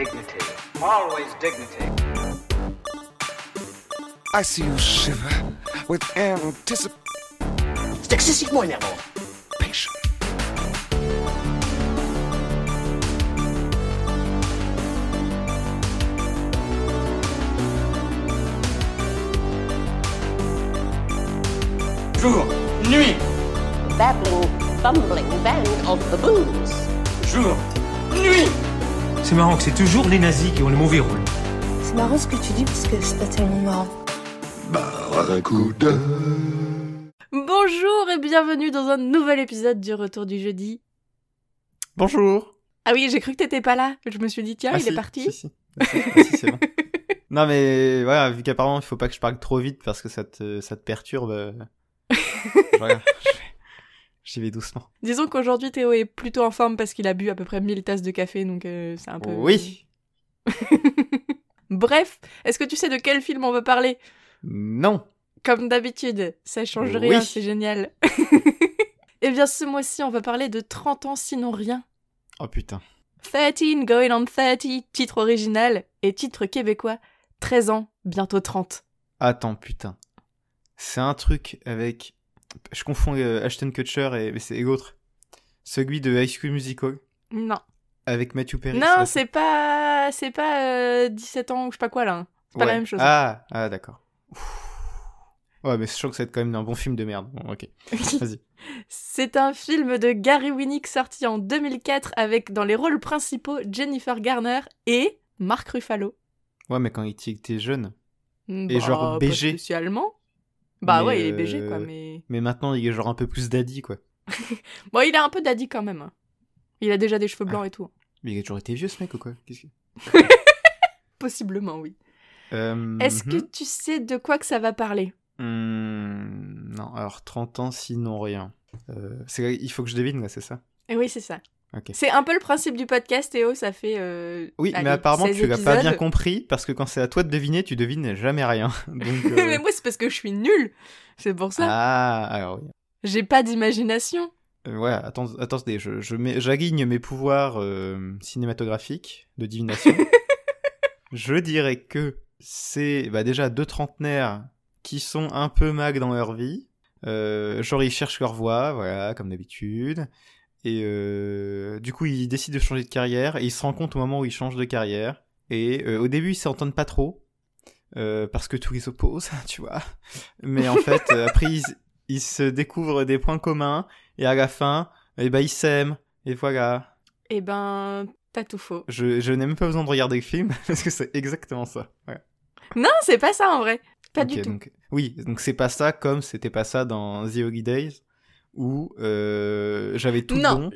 Dignity. Always dignity. I see you shiver with anticipation. C'est excessivement énervant. Patient. Jour, nuit, babbling, bumbling band of baboons. jour, nuit. C'est marrant que c'est toujours les nazis qui ont le mauvais rôle. C'est marrant ce que tu dis parce que c'est pas tellement marrant. Barracuda. Bonjour et bienvenue dans un nouvel épisode du Retour du jeudi. Bonjour. Ah oui, j'ai cru que t'étais pas là. Je me suis dit, tiens, Ah il si, est parti. Si, si. Ah, si, ah, c'est bon. Non mais voilà, vu qu'apparemment il faut pas que je parle trop vite parce que ça te, ça te perturbe. euh, je j'y vais doucement. Disons qu'aujourd'hui, Théo est plutôt en forme parce qu'il a bu à peu près 1000 tasses de café, donc euh, c'est un peu... Oui. Bref, est-ce que tu sais de quel film on va parler? Non. Comme d'habitude, ça change rien, c'est génial. Eh bien, ce mois-ci, on va parler de 30 ans sinon rien. Oh putain. 13 going on 30, titre original, et titre québécois, 13 ans, bientôt 30. Attends putain. C'est un truc avec. Je confonds euh, Ashton Kutcher et c'est l'autre. Celui de High School Musical Non. avec Matthew Perry. Non, c'est pas, c'est pas euh, 17 ans ou je sais pas quoi là. hein. C'est pas la même chose. Ah, ah d'accord. Ouais, mais je sens que ça va être quand même un bon film de merde. Bon, ok. Vas-y. C'est un film de Gary Winnick sorti en 2004 avec dans les rôles principaux Jennifer Garner et Mark Ruffalo. Ouais, mais quand il était jeune. Bah, genre pas BG. spécialement. Bah Mais, ouais, il est BG quoi, euh, mais Mais maintenant, il est genre un peu plus daddy, quoi. bon, il a un peu daddy quand même. hein. Il a déjà des cheveux Ah. blancs et tout. Mais il a toujours été vieux, ce mec, ou quoi? Qu'est-ce que... Possiblement, oui. Euh, Est-ce que mhm. tu sais de quoi que ça va parler? Hmm, non, alors 30 ans, sinon rien. Euh, il faut que je devine, là, c'est ça? Eh oui, c'est ça. C'est un peu le principe du podcast, Théo. Ça fait. euh, Oui, allez, mais apparemment, 16 tu l'as pas bien compris, parce que quand c'est à toi de deviner, tu devines jamais rien. Donc, euh, mais moi, c'est parce que je suis nulle. C'est pour ça. Ah, alors oui. J'ai pas d'imagination. Euh, ouais, attends, attendez, je, je mets- j'aligne mes pouvoirs euh, cinématographiques de divination. je dirais que c'est bah, déjà deux trentenaires qui sont un peu mag dans leur vie. Genre, ils cherchent leur voie, voilà, comme d'habitude. Et du coup, ils décident de changer de carrière. Et ils se rendent compte au moment où ils changent de carrière. Et euh, au début, ils s'entendent pas trop. euh, parce que tout les oppose, tu vois. Mais en fait, euh, après, ils, ils se découvrent des points communs. Et à la fin, eh ben, ils s'aiment. Et voilà. Eh ben, t'as tout faux. Je, je n'ai même pas besoin de regarder le film, parce que c'est exactement ça. Ouais. Non, c'est pas ça en vrai. Pas du tout. donc- oui, donc c'est pas ça comme c'était pas ça dans The Holy Days, où euh, j'avais tout Non. bon.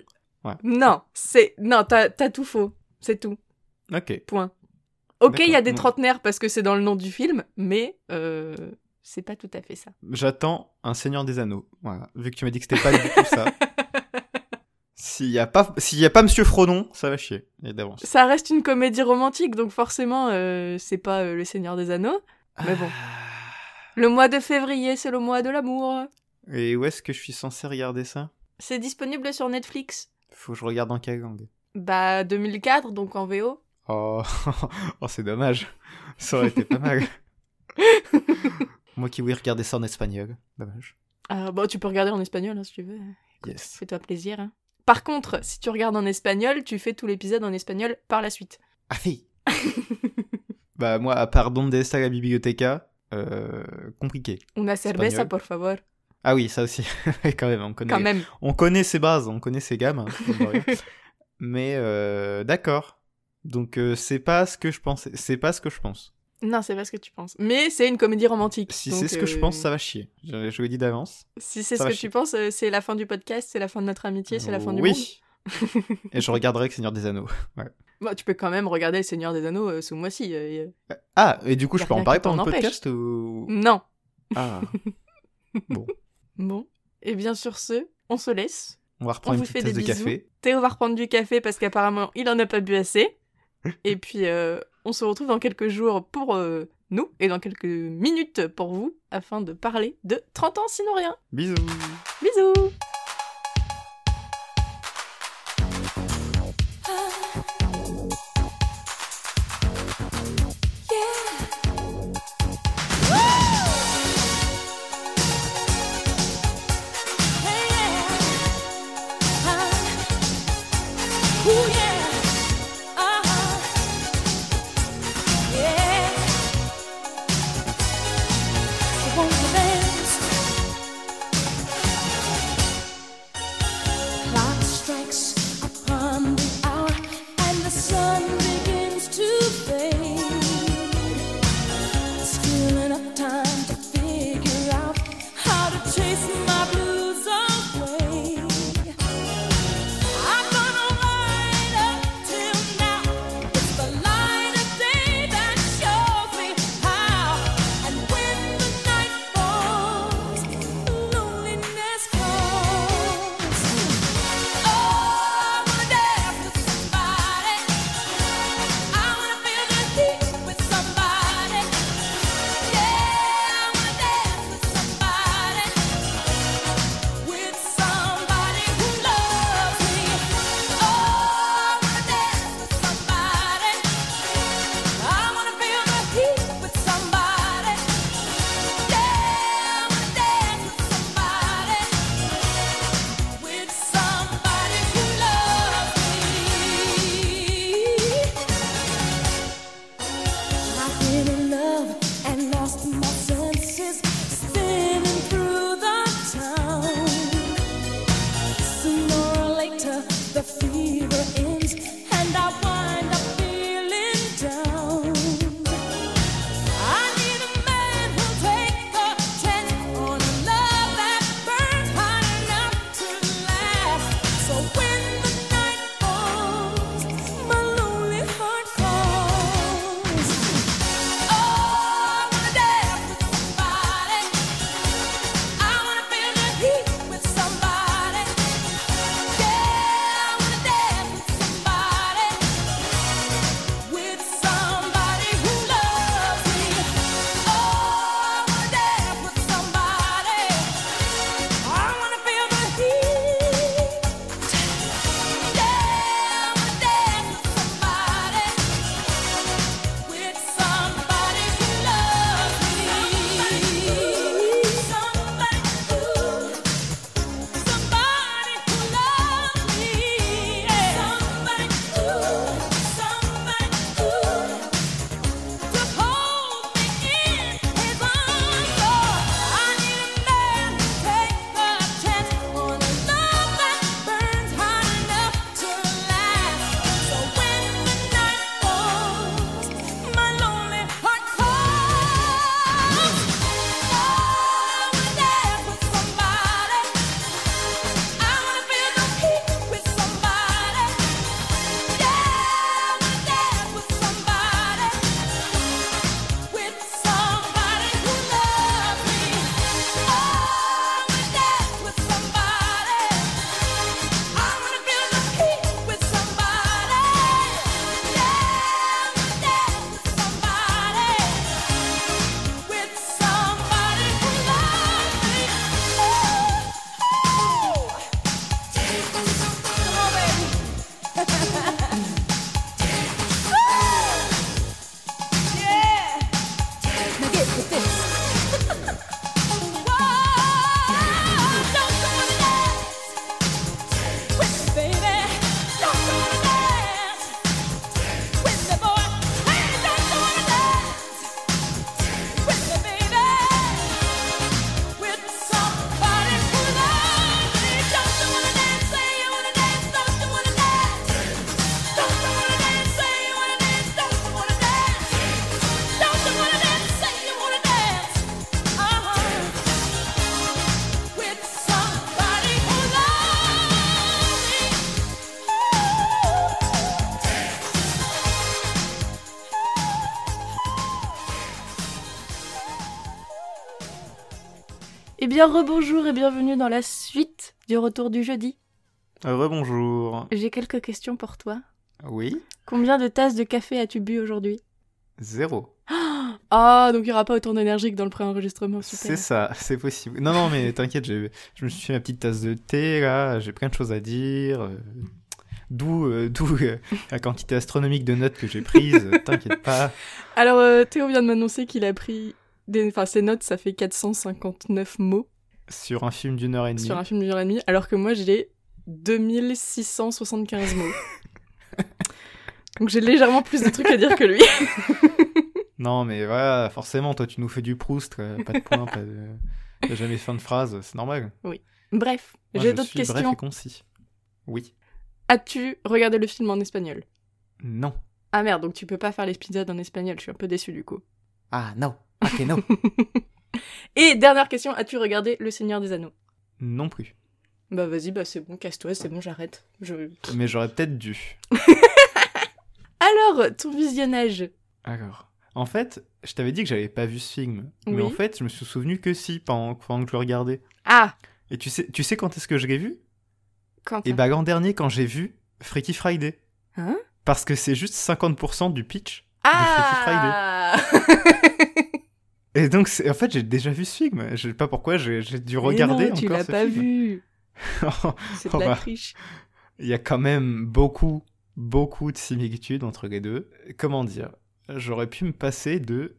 Non, c'est. Non, t'as tout faux. C'est tout. Ok. Point. Ok, il y a des trentenaires parce que c'est dans le nom du film, mais euh, c'est pas tout à fait ça. J'attends un Seigneur des Anneaux. Voilà. Vu que tu m'as dit que c'était pas du tout ça. S'il y a pas, s'il y a pas Monsieur Frodon, ça va chier. Et d'avance. Ça reste une comédie romantique, donc forcément, euh, c'est pas euh, Le Seigneur des Anneaux. Mais bon. Le mois de février, c'est le mois de l'amour. Et où est-ce que je suis censé regarder ça? C'est disponible sur Netflix. Faut que je regarde en quelle langue Bah, 2004, donc en VO. Oh, oh c'est dommage. Ça aurait été pas mal. Moi qui voulais regarder ça en espagnol. Dommage. Ah, bah, tu peux regarder en espagnol hein, si tu veux. Yes. Fais-toi plaisir. hein. Par contre, si tu regardes en espagnol, tu fais tout l'épisode en espagnol par la suite. Ah oui. bah moi, à part Donde está la biblioteca, euh, compliqué. Una cerveza, Espagnol. por favor. Ah oui, ça aussi. quand même, on connaît. Quand même. On connaît ses bases, on connaît ses gammes. hein. Mais euh, d'accord. Donc euh, c'est pas ce que je pensais. C'est pas ce que je pense. Non, c'est pas ce que tu penses. Mais c'est une comédie romantique. Si c'est ce que je euh, pense, ça va chier. Je, je le dis d'avance. Si c'est ce que chier. tu penses, euh, c'est la fin du podcast, c'est la fin de notre amitié, c'est la fin du monde. Oui. Et je regarderai que Seigneur des Anneaux. Ouais. Bah, tu peux quand même regarder Le Seigneur des Anneaux euh, mois-ci. euh, euh. Ah, et du coup, je peux en parler pendant le podcast ou... Non. Ah. bon, Bon. Et bien sur ce, on se laisse. on va On reprendre vous une fait des de bisous. café. Théo va reprendre du café parce qu'apparemment il en a pas bu assez. Et puis euh, on se retrouve dans quelques jours pour euh, nous et dans quelques minutes pour vous afin de parler de 30 ans sinon rien. Bisous. Bisous bien, rebonjour et bienvenue dans la suite du retour du jeudi. Rebonjour. J'ai quelques questions pour toi. Oui Combien de tasses de café as-tu bu aujourd'hui? Zéro. Ah, donc il n'y aura pas autant d'énergie que dans le pré-enregistrement. C'est ça, c'est possible. Non, non, mais t'inquiète, je me suis fait ma petite tasse de thé, là, j'ai plein de choses à dire. euh, D'où euh, euh, la quantité astronomique de notes que j'ai prises, euh, t'inquiète pas. Alors, euh, Théo vient de m'annoncer qu'il a pris... Des... Enfin, ses notes, ça fait 459 mots Sur un film d'une heure et demie. sur un film d'une heure et demie, alors que moi, j'ai 2675 mots. donc j'ai légèrement plus de trucs à dire que lui. Non, mais voilà, forcément, toi, tu nous fais du Proust, quoi, pas de point, pas de... t'as jamais fin de phrase, c'est normal. Bref, Moi, j'ai d'autres suis bref questions. et concis. Oui. As-tu regardé le film en espagnol? Non. Ah merde, donc tu peux pas faire l'épisode en espagnol, je suis un peu déçue du coup. Ah, non. Non. Et dernière question, as-tu regardé Le Seigneur des Anneaux? Non plus. Bah vas-y, bah c'est bon, casse-toi, c'est bon, j'arrête. Je... Mais j'aurais peut-être dû. Alors, ton visionnage Alors, en fait, je t'avais dit que j'avais pas vu ce film. Mais en fait, je me suis souvenu que si, pendant, pendant que je le regardais. Ah Et tu sais, tu sais quand est-ce que je l'ai vu? Quand Et bah l'an dernier, quand j'ai vu Freaky Friday. Hein? Parce que c'est juste 50% du pitch de Freaky Friday. Et donc, en fait, j'ai déjà vu ce film. Je sais pas pourquoi, j'ai dû Mais regarder non, tu l'as pas film. vu C'est de On la triche. Il y a quand même beaucoup, beaucoup de similitudes entre les deux. Comment dire? J'aurais pu me passer de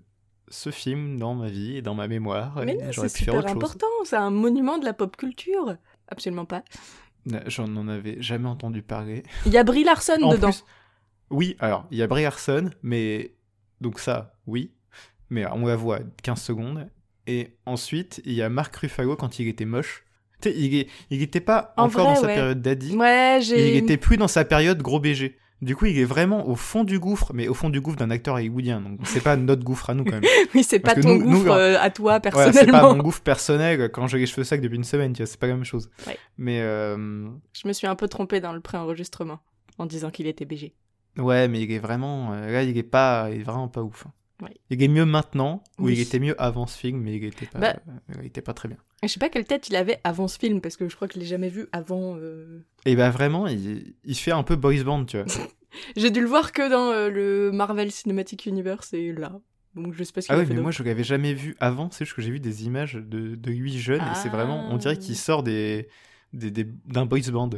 ce film dans ma vie et dans ma mémoire. Mais c'est super important, c'est un monument de la pop culture. Absolument pas. J'en en avais jamais entendu parler. Il y a Brie Larson En dedans. plus- oui, alors, il y a Brie Larson, mais. Donc, ça, oui. Mais on la voit 15 secondes. Et ensuite, il y a Marc Ruffalo quand il était moche. Tu sais, il, il était pas En encore vrai, dans sa ouais. période daddy. Ouais, il était plus dans sa période gros BG. Du coup, il est vraiment au fond du gouffre, mais au fond du gouffre d'un acteur hollywoodien. Donc, c'est pas notre gouffre à nous, quand même. Oui, c'est pas ton nous- nous, gouffre euh, à toi Ouais, c'est personnellement. pas mon gouffre personnel quand j'ai les cheveux secs depuis une semaine, tu vois, c'est pas la même chose. Ouais. Mais, euh, Je me suis un peu trompée dans le pré-enregistrement en disant qu'il était BG. ouais, mais il est vraiment, euh, là, il est pas, il est vraiment pas ouf. Ouais. Il est mieux maintenant, ou Oui. il était mieux avant ce film, mais il était pas, Bah. euh, il était pas très bien. Je sais pas quelle tête il avait avant ce film, parce que je crois que je l'ai jamais vu avant. euh, Et bah vraiment, il, il fait un peu boys band, tu vois. J'ai dû le voir que dans euh, le Marvel Cinematic Universe et là. Donc je sais pas ce Ah oui, mais moi je l'avais jamais vu avant, c'est juste que j'ai vu des images de, de lui jeune, et c'est vraiment, on dirait Ah. qu'il sort des, des, des- d'un boys band.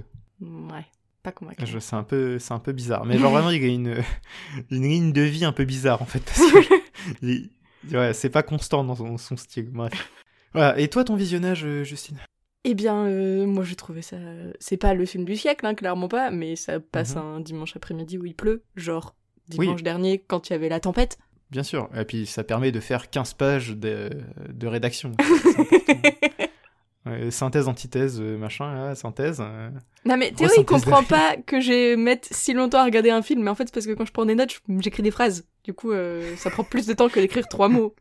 Ouais, pas convaincu. Je- C'est un peu, c'est un peu bizarre. Mais genre vraiment, il a une, une ligne de vie un peu bizarre en fait, parce que il- ouais, c'est pas constant dans son, son style. Bref. Voilà. Et toi, ton visionnage, euh, Justine? Eh bien, euh, moi j'ai trouvé ça. C'est pas le film du siècle, hein, clairement pas, mais ça passe Mhm. un dimanche après-midi où il pleut, genre dimanche dernier quand il y avait la tempête. Bien sûr. Et puis ça permet de faire 15 pages de, de rédaction. Synthèse, antithèse, euh, machin, là, synthèse. euh. Non mais Théo il comprend pas que j'ai mettre si longtemps à regarder un film, mais en fait c'est parce que quand je prends des notes, j'écris des phrases. Du coup, euh, ça prend plus de temps que d'écrire trois mots.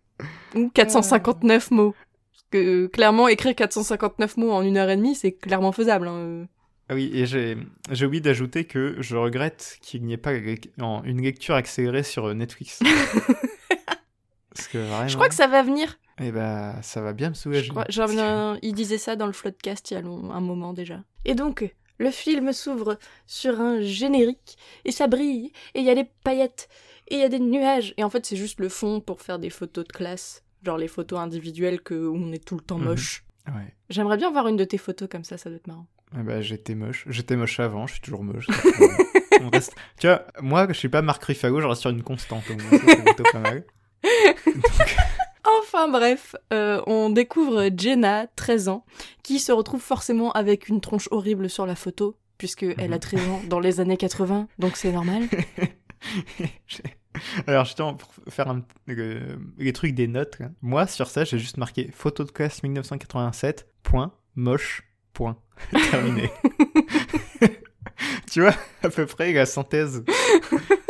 Ou 459 mots. Parce que clairement, écrire 459 mots en une heure et demie, c'est clairement faisable. hein. Ah oui, et j'ai oublié d'ajouter que je regrette qu'il n'y ait pas une lecture accélérée sur Netflix. Parce que vraiment... Je crois que ça va venir. Eh bah, ça va bien me Je soulager. genre, il disait ça dans le Floodcast il y a long- un moment déjà. Et donc, le film s'ouvre sur un générique, et ça brille, et il y a des paillettes, et il y a des nuages. Et en fait, c'est juste le fond pour faire des photos de classe. Genre les photos individuelles que, où on est tout le temps Mhm. moche. Ouais. J'aimerais bien voir une de tes photos comme ça, ça doit être marrant. Eh bah, j'étais moche. J'étais moche avant, je suis toujours moche. On reste- Tu vois, moi, je suis pas Marc Ruffalo, je reste sur une constante. au moins, ça, c'est plutôt pas mal. Enfin bref, euh, on découvre Jenna, 13 ans, qui se retrouve forcément avec une tronche horrible sur la photo, puisque elle a Mhm. 13 ans dans les années 80, donc c'est normal. Alors, justement, pour faire un, euh, les trucs des notes, là, moi, sur ça, j'ai juste marqué photo de classe 1987, point, moche, point. Terminé. tu vois, à peu près la synthèse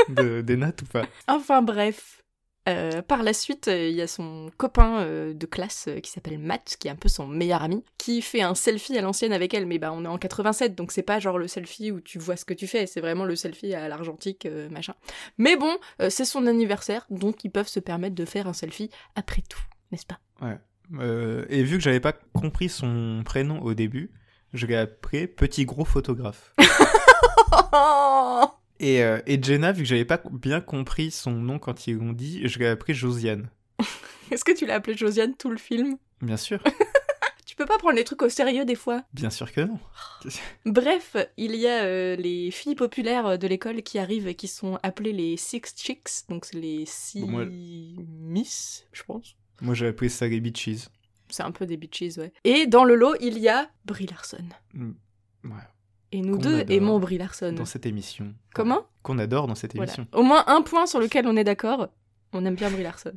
de- des notes ou pas? Enfin bref. Euh, par la suite, euh, il y a son copain euh, de classe qui s'appelle Matt, qui est un peu son meilleur ami, qui fait un selfie à l'ancienne avec elle, mais bah on est en 87, donc c'est pas genre le selfie où tu vois ce que tu fais, c'est vraiment le selfie à l'argentique, machin. Mais bon, c'est son anniversaire, donc ils peuvent se permettre de faire un selfie après tout, n'est-ce pas? Euh, Et vu que j'avais pas compris son prénom au début, je l'ai appelé Petit Gros Photographe. Et, euh, et Jenna, vu que j'avais pas bien compris son nom quand ils l'ont dit, je l'ai appelé Josiane. Est-ce que tu l'as appelé Josiane tout le film? Bien sûr, Tu peux pas prendre les trucs au sérieux des fois? Bien sûr que non. Bref, il y a euh, les filles populaires de l'école qui arrivent et qui sont appelées les Six Chicks, donc c'est les six Bon, moi- Miss, je pense. Moi j'ai appelé ça les Bitches. C'est un peu des bitches, ouais. Et dans le lot, il y a Brie Larson. Ouais, Et nous deux adore. aimons Brie Larson. dans cette émission. Comment Qu'on adore dans cette Voilà. émission. Au moins un point sur lequel on est d'accord, on aime bien Brie Larson.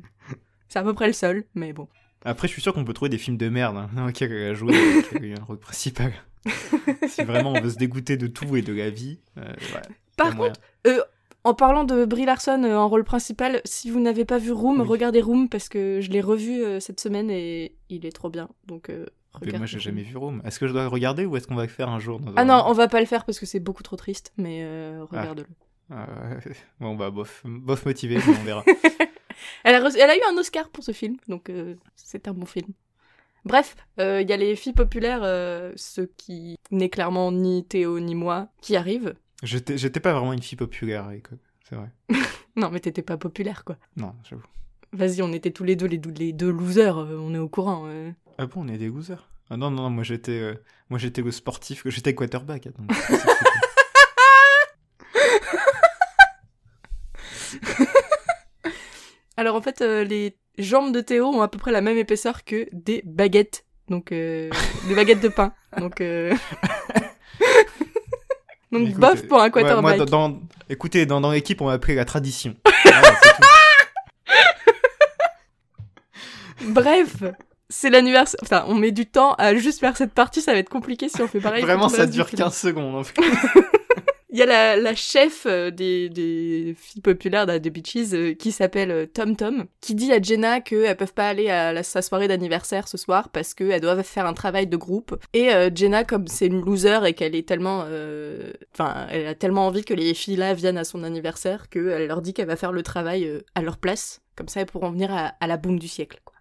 C'est à peu près le seul, mais bon. Après, je suis sûr qu'on peut trouver des films de merde hein, elle a joué avec un rôle principal. si vraiment on veut se dégoûter de tout et de la vie. euh, ouais, Par contre, euh, en parlant de Brie Larson euh, en rôle principal, si vous n'avez pas vu Room, Oui. regardez Room parce que je l'ai revu cette semaine et il est trop bien. Donc, euh, Mais moi j'ai jamais vu Rome. Est-ce que je dois le regarder ou est-ce qu'on va le faire un jour dans Ah un- non, on va pas le faire parce que c'est beaucoup trop triste, mais euh, regarde-le. Ah, ouais. Bon bah bof, bof motivé, mais on verra. Elle, a reçu- elle a eu un Oscar pour ce film, donc euh, c'est un bon film. Bref, euh, il y a les filles populaires, euh, ceux qui n'est clairement ni Théo ni moi, qui arrivent. J'étais j'étais pas vraiment une fille populaire à l'école, c'est vrai. Non, mais t'étais pas populaire, quoi. Non, j'avoue. Vas-y, on était tous les deux les, deux losers, euh, on est au courant. euh. Ah bon, on est des losers? Ah non, non, non, moi j'étais euh, moi j'étais le sportif, j'étais quarterback. Alors en fait, euh, les jambes de Théo ont à peu près la même épaisseur que des baguettes. Donc, des baguettes de pain. Donc. Donc, Écoute, bof pour un ouais, moi, quarterback. dans, dans- écoutez, dans, dans l'équipe, on m'a appris la tradition. Voilà, c'est tout. Bref, c'est l'anniversaire. Enfin, on met du temps à juste faire cette partie, ça va être compliqué si on fait pareil. Vraiment, ça dure film. 15 secondes. en fait. Il y a la, la chef euh, des, des filles populaires de The Beaches euh, qui s'appelle euh, Tom Tom, qui dit à Jenna qu'elles peuvent pas aller à la- sa soirée d'anniversaire ce soir parce qu'elles doivent faire un travail de groupe. Et euh, Jenna, comme c'est une loser et qu'elle est tellement... euh, Enfin, elle a tellement envie que les filles là viennent à son anniversaire qu'elle leur dit qu'elle va faire le travail à leur place. Comme ça, elles pourront venir à, à la boum du siècle, quoi.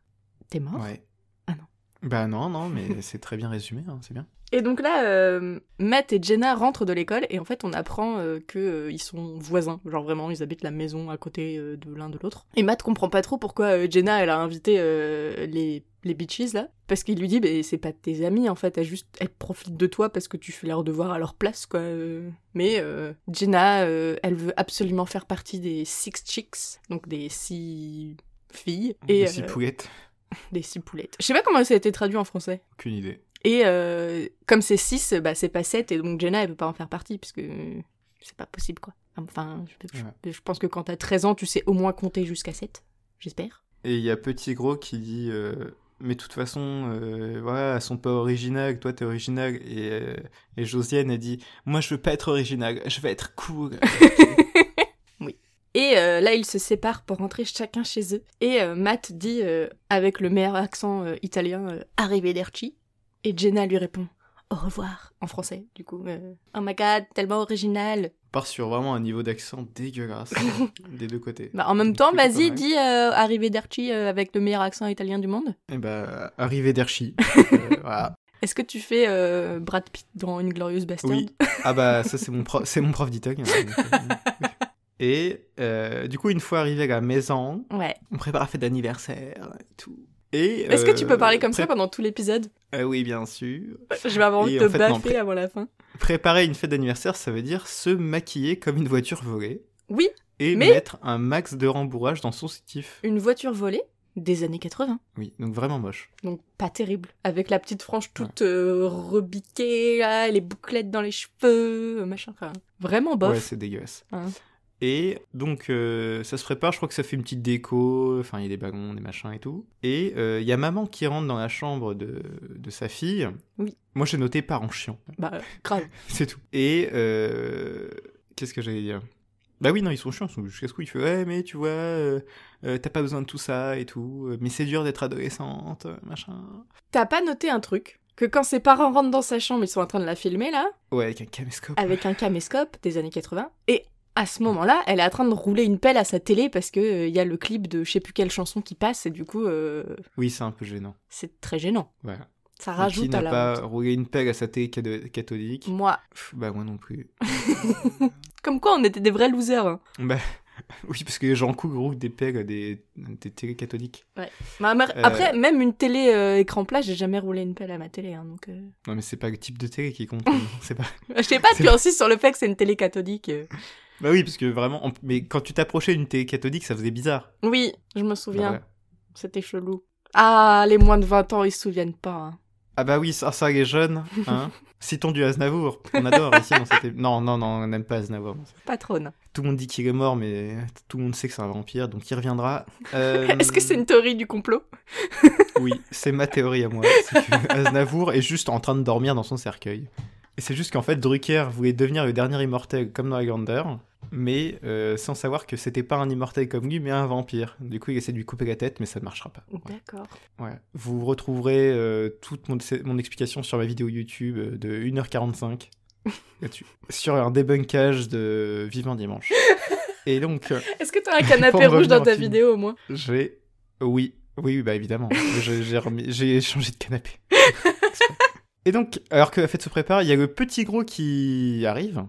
T'es mort? Ouais. Ah non. Bah non, non, mais c'est très bien résumé, hein, c'est bien. Et donc là, euh, Matt et Jenna rentrent de l'école et en fait on apprend euh, que euh, ils sont voisins, genre vraiment ils habitent la maison à côté euh, de l'un de l'autre. Et Matt comprend pas trop pourquoi euh, Jenna elle a invité euh, les les bitches là, parce qu'il lui dit bah, c'est pas tes amis en fait, elles juste elles profitent de toi parce que tu fais leurs devoirs à leur place quoi. Mais euh, Jenna euh, elle veut absolument faire partie des six chicks, donc des six filles et Et six euh, poulettes, des six poulettes. Je sais pas comment ça a été traduit en français. aucune idée. Et euh, comme c'est 6, bah, c'est pas 7, et donc Jenna, elle peut pas en faire partie, puisque euh, c'est pas possible, quoi. Enfin, je, je- Ouais. je pense que quand t'as 13 ans, tu sais au moins compter jusqu'à 7, j'espère. Et il y a Petit Gros qui dit euh, Mais de toute façon, euh, voilà, elles sont pas originales, toi t'es original. Et, et Josiane a dit Moi je veux pas être original, je veux être cool. Et euh, là, ils se séparent pour rentrer chacun chez eux. Et euh, Matt dit, euh, avec le meilleur accent italien, Arrivederci. Et Jenna lui répond Au revoir, en français, du coup. oh my god, tellement original. On part sur vraiment un niveau d'accent dégueulasse des deux côtés. Bah, en même temps, vas-y, dis Arrivederci avec le meilleur accent italien du monde. Et bah. Euh, voilà. Est-ce que tu fais euh, Brad Pitt dans Une Glorieuse Bastard Oui. Ah bah ça c'est mon prof, c'est mon prof. Et euh, du coup une fois arrivé à la maison, Ouais. on prépare la fête d'anniversaire et tout. Et Est-ce que tu peux euh, parler comme ça pendant tout l'épisode Euh, Oui bien sûr. Je vais avoir envie de en te fait, baffer avant la fin. Préparer une fête d'anniversaire, ça veut dire se maquiller comme une voiture volée Oui, et Mais- mettre un max de rembourrage dans son soutif. une voiture volée des années 80. Oui, donc vraiment moche. Donc pas terrible. Avec la petite frange toute euh, rebiquée, là, les bouclettes dans les cheveux, machin. Enfin, vraiment bof. Ouais, c'est dégueulasse. Hein. Et donc, euh, ça se prépare, je crois que ça fait une petite déco, enfin, il y a des ballons, des machins et tout. Et euh, il y a maman qui rentre dans la chambre de, de sa fille. Oui. Moi, j'ai noté parent chiant, Bah, grave. c'est tout. Et euh, qu'est-ce que j'allais dire? Bah oui, non, ils sont chiants, ils sont jusqu'à ce coup, il fait Ouais, mais tu vois, euh, euh, t'as pas besoin de tout ça et tout, euh, mais c'est dur d'être adolescente, euh, machin. T'as pas noté un truc? Que quand ses parents rentrent dans sa chambre, ils sont en train de la filmer, là, Ouais, avec un caméscope. avec un caméscope des années 80. Et à ce moment-là, elle est en train de rouler une pelle à sa télé parce que euh, y a le clip de je sais plus quelle chanson qui passe et du coup, euh, Oui, c'est un peu gênant. c'est très gênant. Voilà. Ça rajoute qui à n'a la pas honte. roulé une pelle à sa télé catholique Moi, Pff, Bah, moi non plus. comme quoi on était des vrais losers. hein. Bah, oui, parce que les gens roulent des pelles à des, des télés catholiques. Bah, mer- Euh. Après, même une télé euh, écran plat, j'ai jamais roulé une pelle à ma télé. hein, donc, euh. Non, mais c'est pas le type de télé qui compte. c'est pas. Je sais pas, tu insistes sur le fait que c'est une télé catholique. Bah oui, parce que vraiment. on- Mais quand tu t'approchais d'une télé catholique, ça faisait bizarre. Oui, je me Bah souviens. ouais. C'était chelou. Ah, les moins de 20 ans, ils se souviennent pas. hein. Ah bah oui, ça, ça les jeunes, hein. Citons du Aznavour. On adore ici dans cette... Non, non, non, on n'aime pas Aznavour. Patronne. Tout le monde dit qu'il est mort, mais tout le monde sait que c'est un vampire, donc il reviendra. Euh, Est-ce que c'est une théorie du complot? Oui, c'est ma théorie à moi. Que Aznavour est juste en train de dormir dans son cercueil. Et c'est juste qu'en fait, Drucker voulait devenir le dernier immortel comme dans Highlander, mais euh, sans savoir que c'était pas un immortel comme lui, mais un vampire. Du coup, il essaie de lui couper la tête, mais ça ne marchera pas. Ouais. D'accord. Ouais. Vous retrouverez euh, toute mon, mon explication sur ma vidéo YouTube euh, de 1h45 là-dessus, sur un débunkage de Vivant Dimanche. Et donc, Est-ce que t'as un canapé rouge dans ta film. vidéo au moins? j'ai. Oui, oui, bah évidemment. J'ai- remis- j'ai changé de canapé. Et donc, alors que la fête se prépare, il y a le petit gros qui arrive.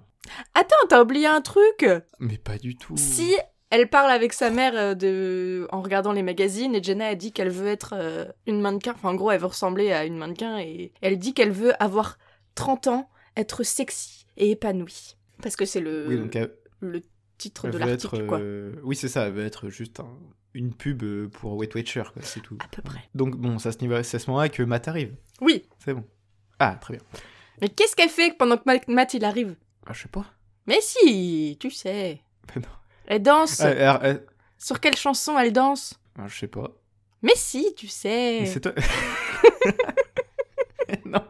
Attends, t'as oublié un truc Mais pas du tout. Si elle parle avec sa mère euh, de... en regardant les magazines et Jenna a dit qu'elle veut être euh, une mannequin, enfin en gros elle veut ressembler à une mannequin et elle dit qu'elle veut avoir 30 ans, être sexy et épanouie. Parce que c'est le, Oui, donc elle, le titre elle de l'article quoi. euh, Oui, c'est ça, elle veut être juste un- une pub pour Wet Watcher, c'est tout. À peu près. Donc, bon, c'est à ce, ce moment-là que Matt arrive. Oui, C'est bon. Ah, très bien. mais qu'est-ce qu'elle fait pendant que Matt- Matt il arrive? Ah, je sais pas. Mais si, tu sais. Ben non. Elle danse. Alors, euh, Sur quelle chanson elle danse? Ah, je sais pas. Mais si, tu sais. Mais c'est toi. non.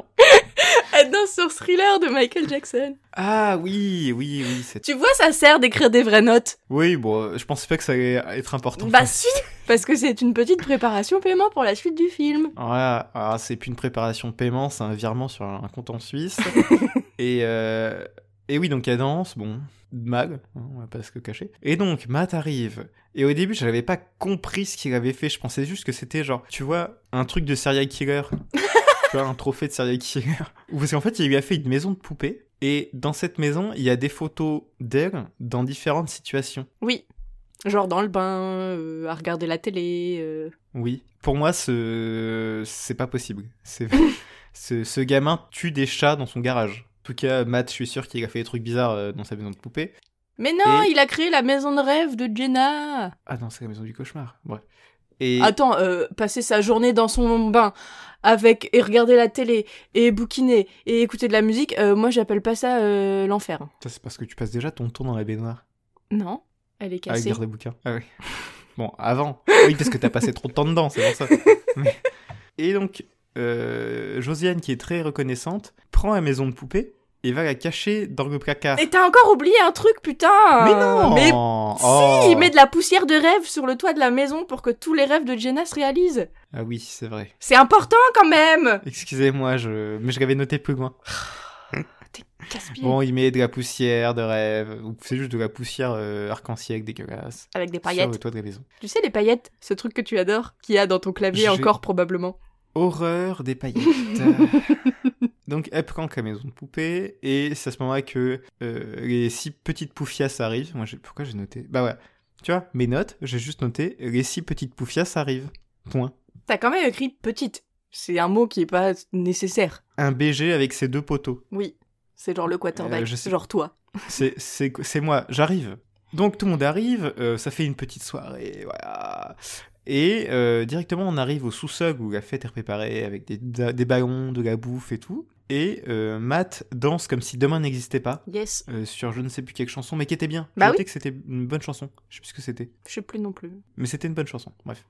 Elle danse sur Thriller de Michael Jackson. Ah oui, oui, oui, c'est... Tu vois, ça sert d'écrire des vraies notes. Oui, bon, euh, je pensais pas que ça allait être important. Bah si, parce que c'est une petite préparation paiement pour la suite du film. Voilà, ah, c'est plus une préparation de paiement, c'est un virement sur un compte en Suisse. et, euh, et oui, donc elle danse, bon, mal, hein, on va pas se le cacher. Et donc, Matt arrive. Et au début, je n'avais pas compris ce qu'il avait fait. Je pensais juste que c'était genre, tu vois, un truc de serial killer. tu vois, un trophée de serial killer. Parce qu'en fait, il lui a fait une maison de poupée. Et dans cette maison, il y a des photos d'elle dans différentes situations. Oui. Genre dans le bain, euh, à regarder la télé. euh. Oui. Pour moi, ce... c'est pas possible. C'est... ce, ce gamin tue des chats dans son garage. En tout cas, Matt, je suis sûr qu'il a fait des trucs bizarres euh, dans sa maison de poupée. Mais non, Et- il a créé la maison de rêve de Jenna. Ah non, c'est la maison du cauchemar. Et... Attends, euh, passer sa journée dans son bain avec et regarder la télé et bouquiner et écouter de la musique, euh, moi j'appelle pas ça euh, l'enfer. Ça, c'est parce que tu passes déjà ton temps dans la baignoire Non, elle est cassée. lire des bouquins. Ah oui. bon, avant. Oui, parce que t'as passé trop de temps dedans, c'est pour ça. Mais- Et donc, euh, Josiane, qui est très reconnaissante, prend la maison de poupée et va la cacher dans le placard. Et t'as encore oublié un truc, putain Mais non Mais Oh. si, il met de la poussière de rêve sur le toit de la maison pour que tous les rêves de Jenna se réalisent. Ah oui, c'est vrai. C'est important quand même Excusez-moi, je... mais je l'avais noté plus loin. Bon, il met de la poussière de rêve, ou c'est juste de la poussière euh, arc-en-ciel dégueulasse. Avec des Sur paillettes. le toit de la maison. Tu sais les paillettes, ce truc que tu adores, qu'il y a dans ton clavier encore probablement. Horreur des paillettes. Donc elle prend maison de poupée et c'est à ce moment-là que euh, les six petites poufias arrivent. Moi, pourquoi j'ai noté? Bah ouais, tu vois, mes notes, j'ai juste noté les six petites poufias arrivent. Point. T'as quand même écrit petite. C'est un mot qui est pas nécessaire. Un BG avec ses deux poteaux. Oui, c'est genre le quarterback, Euh, je sais- genre toi. C'est c'est c'est moi, j'arrive. Donc tout le monde arrive, euh, ça fait une petite soirée, voilà. Et euh, directement on arrive au sous-sol où la fête est préparée avec des, des ballons, de la bouffe et tout. Et euh, Matt danse comme si demain n'existait pas. Yes. euh, sur je ne sais plus quelle chanson, mais qui était bien. Bah J'ai oui. noté que c'était une bonne chanson. Je sais plus ce que c'était. Je sais plus non plus. Mais c'était une bonne chanson, bref.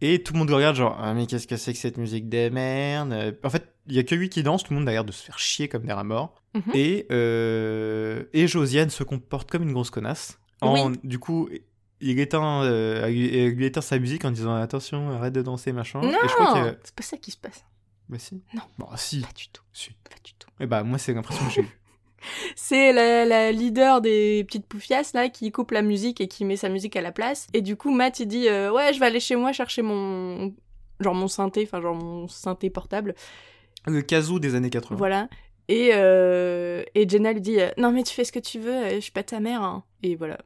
Et tout le monde regarde genre, ah mais qu'est-ce que c'est que cette musique de merde En fait, il y a que lui qui danse, tout le monde a l'air de se faire chier comme des rats morts. Mhm. Et, et Josiane se comporte comme une grosse connasse. En, Du coup, il éteint, euh, il éteint sa musique en disant attention, arrête de danser, machin. Non, c'est pas ça qui se passe. Bah si. Non. Bon, si. Pas du tout. si. Pas du tout. Et bah moi c'est l'impression que j'ai eue. C'est la, la leader des petites poufias là qui coupe la musique et qui met sa musique à la place. Et du coup, Matt il dit euh, ouais, je vais aller chez moi chercher mon genre mon synthé, enfin genre mon synthé portable. Le casou des années 80. Voilà. Et, euh, et Jenna lui dit euh, Non, mais tu fais ce que tu veux, je suis pas ta mère. hein. Et voilà.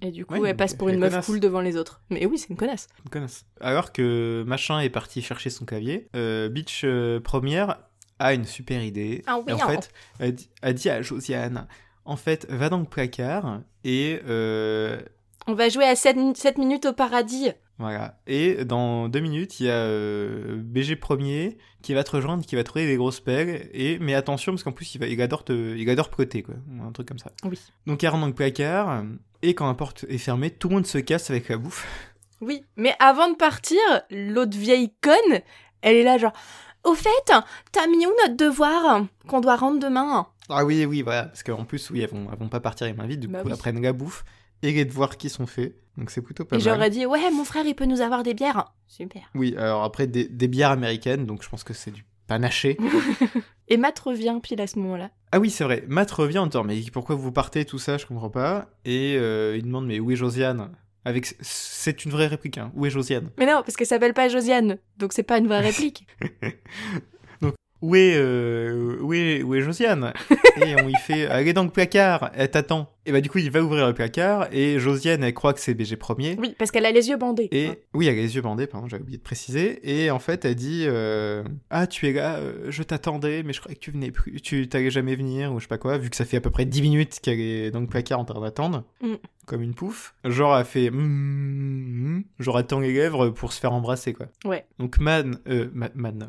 Et du coup, Ouais, elle passe pour une meuf connasse. cool devant les autres. Mais oui, c'est une connasse. Une connasse. Alors que machin est parti chercher son clavier, euh, Beach euh, première a une super idée. Ah oui, Et en hein. fait, elle dit, elle dit à Josiane, en fait, va dans le placard et euh, On va jouer à 7, minutes au paradis. Voilà. Et dans deux minutes, il y a euh, BG premier qui va te rejoindre, qui va trouver des grosses pelles. Et mais attention parce qu'en plus il, va, il adore te, il adore quoi, un truc comme ça. Oui. Donc elle rentre dans le placard et quand la porte est fermée, tout le monde se casse avec la bouffe. Oui, mais avant de partir, l'autre vieille conne, elle est là genre Au fait, t'as mis où notre devoir qu'on doit rendre demain? Ah oui, oui, voilà. Parce qu'en plus, oui, elles vont, elles vont pas partir les mains vides. Du Bah coup, oui. elles prennent la bouffe et les devoirs qui sont faits. Donc c'est plutôt pas Et mal. j'aurais dit Ouais, mon frère, il peut nous avoir des bières. Super. Oui, alors après, des, des bières américaines. Donc je pense que c'est du panaché. Et Matt revient pile à ce moment-là. ah oui, c'est vrai. Matt revient en disant Mais pourquoi vous partez, tout ça Je comprends pas. Et euh, il demande Mais où est Josiane? Avec C'est une vraie réplique. Hein. Où est Josiane? Mais non, parce qu'elle s'appelle pas Josiane, donc c'est pas une vraie réplique. Où est, euh, où est, où est Josiane? Et on lui fait Allez dans le placard, elle t'attend. Et bah, du coup, il va ouvrir le placard. Et Josiane, elle croit que c'est BG premier. oui, parce qu'elle a les yeux bandés. Et oui, elle a les yeux bandés, pardon, j'avais oublié de préciser. Et en fait, elle dit euh, Ah, tu es là, euh, je t'attendais, mais je croyais que tu venais plus, tu t'allais jamais venir, ou je sais pas quoi, vu que ça fait à peu près 10 minutes qu'elle est dans le placard en train d'attendre, Mm. comme une pouffe. Genre, elle fait Mm, mm, Genre, elle tend les lèvres pour se faire embrasser, quoi. Ouais. Donc, Man, euh, Ma- Man,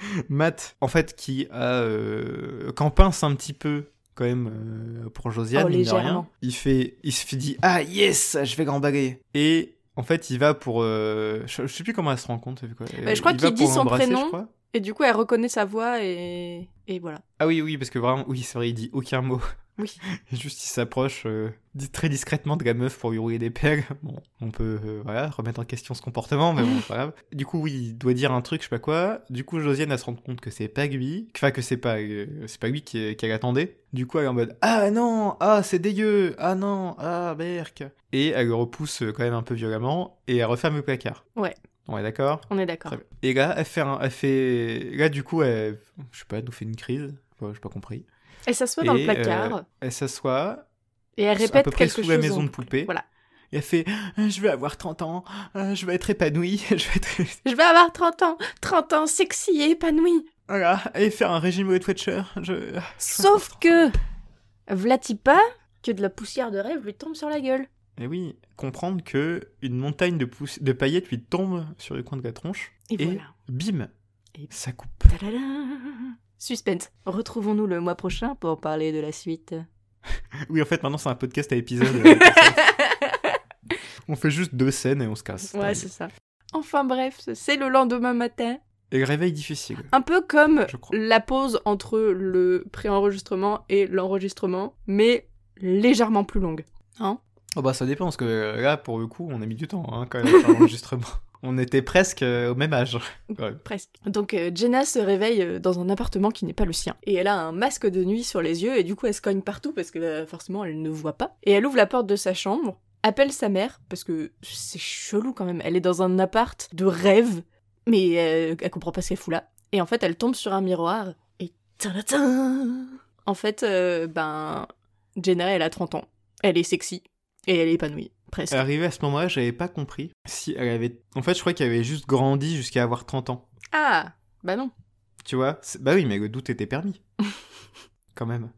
Matt, en fait, qui a. Euh, pince un petit peu. Quand même, euh, pour Josiane, Oh, de rien, il fait, il se fait dit ah yes, je vais l'emballer. Et en fait, il va pour, euh, je, je sais plus comment elle se rend compte. quoi. Bah, je crois qu'il dit son prénom. Et du coup, elle reconnaît sa voix et, et voilà. Ah oui, oui, parce que vraiment, oui, c'est vrai, il dit aucun mot. Oui. Juste, il s'approche euh, très discrètement de la meuf pour lui rouler des pelles. Bon, on peut, euh, voilà, remettre en question ce comportement, mais bon, c'est pas grave. Du coup, oui, il doit dire un truc, je sais pas quoi. Du coup, Josiane, elle se rend compte que c'est pas lui. Enfin, que c'est pas, euh, c'est pas lui qui- qu'elle attendait. Du coup, elle est en mode, ah non, ah, c'est dégueu, ah non, ah, berk. Et elle le repousse quand même un peu violemment, et elle referme le placard. Ouais. On est d'accord? On est d'accord. Et là, elle fait, un- elle fait, là, du coup, elle, je sais pas, elle nous fait une crise. Ouais, j'ai pas compris. Elle s'assoit dans le Et, placard euh, elle s'assoit, et elle à répète peu près quelque sous la maison en- de poupée. Voilà. Et elle fait Ah, Je vais avoir 30 ans, ah, je vais être épanouie, je vais être. Je vais avoir 30 ans, 30 ans sexy et épanoui. Voilà, et faire un régime Weight Watcher. Je... Sauf que, vlati pas que de la poussière de rêve lui tombe sur la gueule. Et oui, comprendre que une montagne de, pouss- de paillettes lui tombe sur le coin de la tronche. Et, voilà. bim, Et- ça coupe. Tadada. Suspense. Retrouvons-nous le mois prochain pour parler de la suite. Oui, en fait, maintenant c'est un podcast à épisode. on fait juste deux scènes et on se casse. Ouais, c'est ça. Enfin bref, c'est le lendemain matin. Et le réveil difficile, Un peu comme je crois. la pause entre le pré-enregistrement et l'enregistrement, mais légèrement plus longue. Hein? Oh bah ça dépend, parce que là, pour le coup, on a mis du temps hein, quand même à l'enregistrement. On était presque euh, au même âge. Ouais. Presque. Donc euh, Jenna se réveille euh, dans un appartement qui n'est pas le sien. Et elle a un masque de nuit sur les yeux et du coup elle se cogne partout parce que forcément elle ne voit pas. Et elle ouvre la porte de sa chambre, appelle sa mère parce que c'est chelou quand même. Elle est dans un appart de rêve, mais euh, elle comprend pas ce qu'elle fout là. Et en fait elle tombe sur un miroir et tadadam En fait, ben Jenna elle a 30 ans. Elle est sexy et elle est épanouie. Presque. Arrivé à ce moment-là, j'avais pas compris si elle avait. En fait, je crois qu'elle avait juste grandi jusqu'à avoir 30 ans. Ah Bah non. Tu vois Bah oui, mais le doute était permis. Quand même.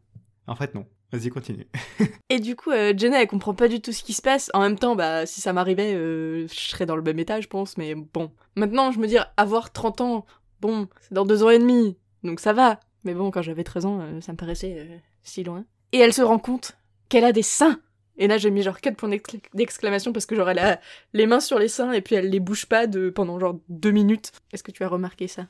En fait, non. Vas-y, continue. Et du coup, euh, Jenna, elle comprend pas du tout ce qui se passe. En même temps, bah, si ça m'arrivait, euh, je serais dans le même état, je pense. Mais bon. Maintenant, je me dis, avoir 30 ans, bon, c'est dans deux ans et demi. Donc ça va. Mais bon, quand j'avais 13 ans, euh, ça me paraissait si loin. Et elle se rend compte qu'elle a des seins. Et là, j'ai mis genre 4 points d'excla- d'exclamation parce que genre, elle a les mains sur les seins et puis elle les bouge pas de, pendant genre deux minutes. Est-ce que tu as remarqué ça?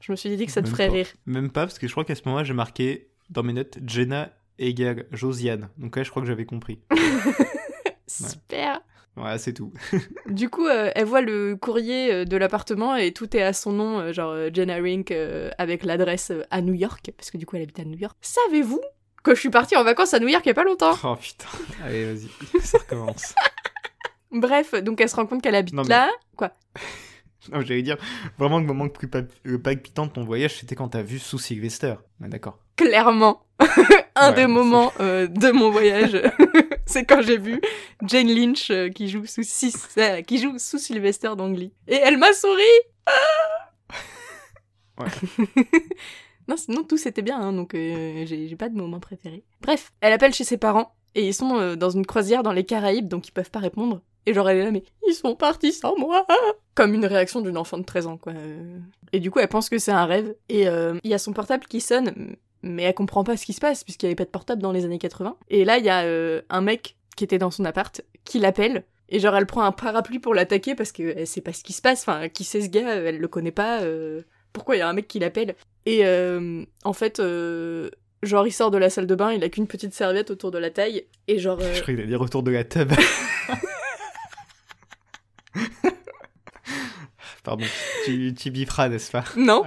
Je me suis dit que ça te Même ferait pas. rire. Même pas, parce que je crois qu'à ce moment-là, j'ai marqué dans mes notes Jenna égale Josiane. Donc là, je crois que j'avais compris. Super Voilà, c'est tout. Du coup, euh, elle voit le courrier euh, de l'appartement et tout est à son nom, euh, genre Jenna Rink euh, avec l'adresse à New York, parce que du coup elle habite à New York. Savez-vous que je suis partie en vacances à New York il y a pas longtemps Oh putain. Allez, vas-y. Ça recommence. Bref, donc elle se rend compte qu'elle habite Non, mais- là. Quoi? Non, j'allais dire, vraiment, le moment le plus le palpitant de ton voyage, c'était quand t'as vu sous Sylvester. Ouais, d'accord. Clairement, un Ouais, des moments euh, de mon voyage, c'est quand j'ai vu Jane Lynch euh, qui joue sous euh, qui joue sous Sylvester Dangly. Et elle m'a souri Ouais. Non, sinon tout c'était bien, hein, donc euh, j'ai pas de moment préféré. Bref, elle appelle chez ses parents et ils sont euh, dans une croisière dans les Caraïbes, donc ils peuvent pas répondre. Et genre elle est là, mais ils sont partis sans moi Comme une réaction d'une enfant de 13 ans, quoi. Euh, Et du coup, elle pense que c'est un rêve. Et il y a son portable qui sonne, mais elle comprend pas ce qui se passe, puisqu'il y avait pas de portable dans les années 80. Et là, il y a un mec qui était dans son appart, qui l'appelle. Et genre, elle prend un parapluie pour l'attaquer parce qu'elle sait pas ce qui se passe. Enfin, qui c'est ce gars Elle le connaît pas. Pourquoi il y a un mec qui l'appelle? Et euh, en fait, euh, genre, il sort de la salle de bain, il a qu'une petite serviette autour de la taille. Et genre. euh, Je croyais qu'il allait dire retour de la tub. Pardon. Tu, tu biperas, n'est-ce pas? Non.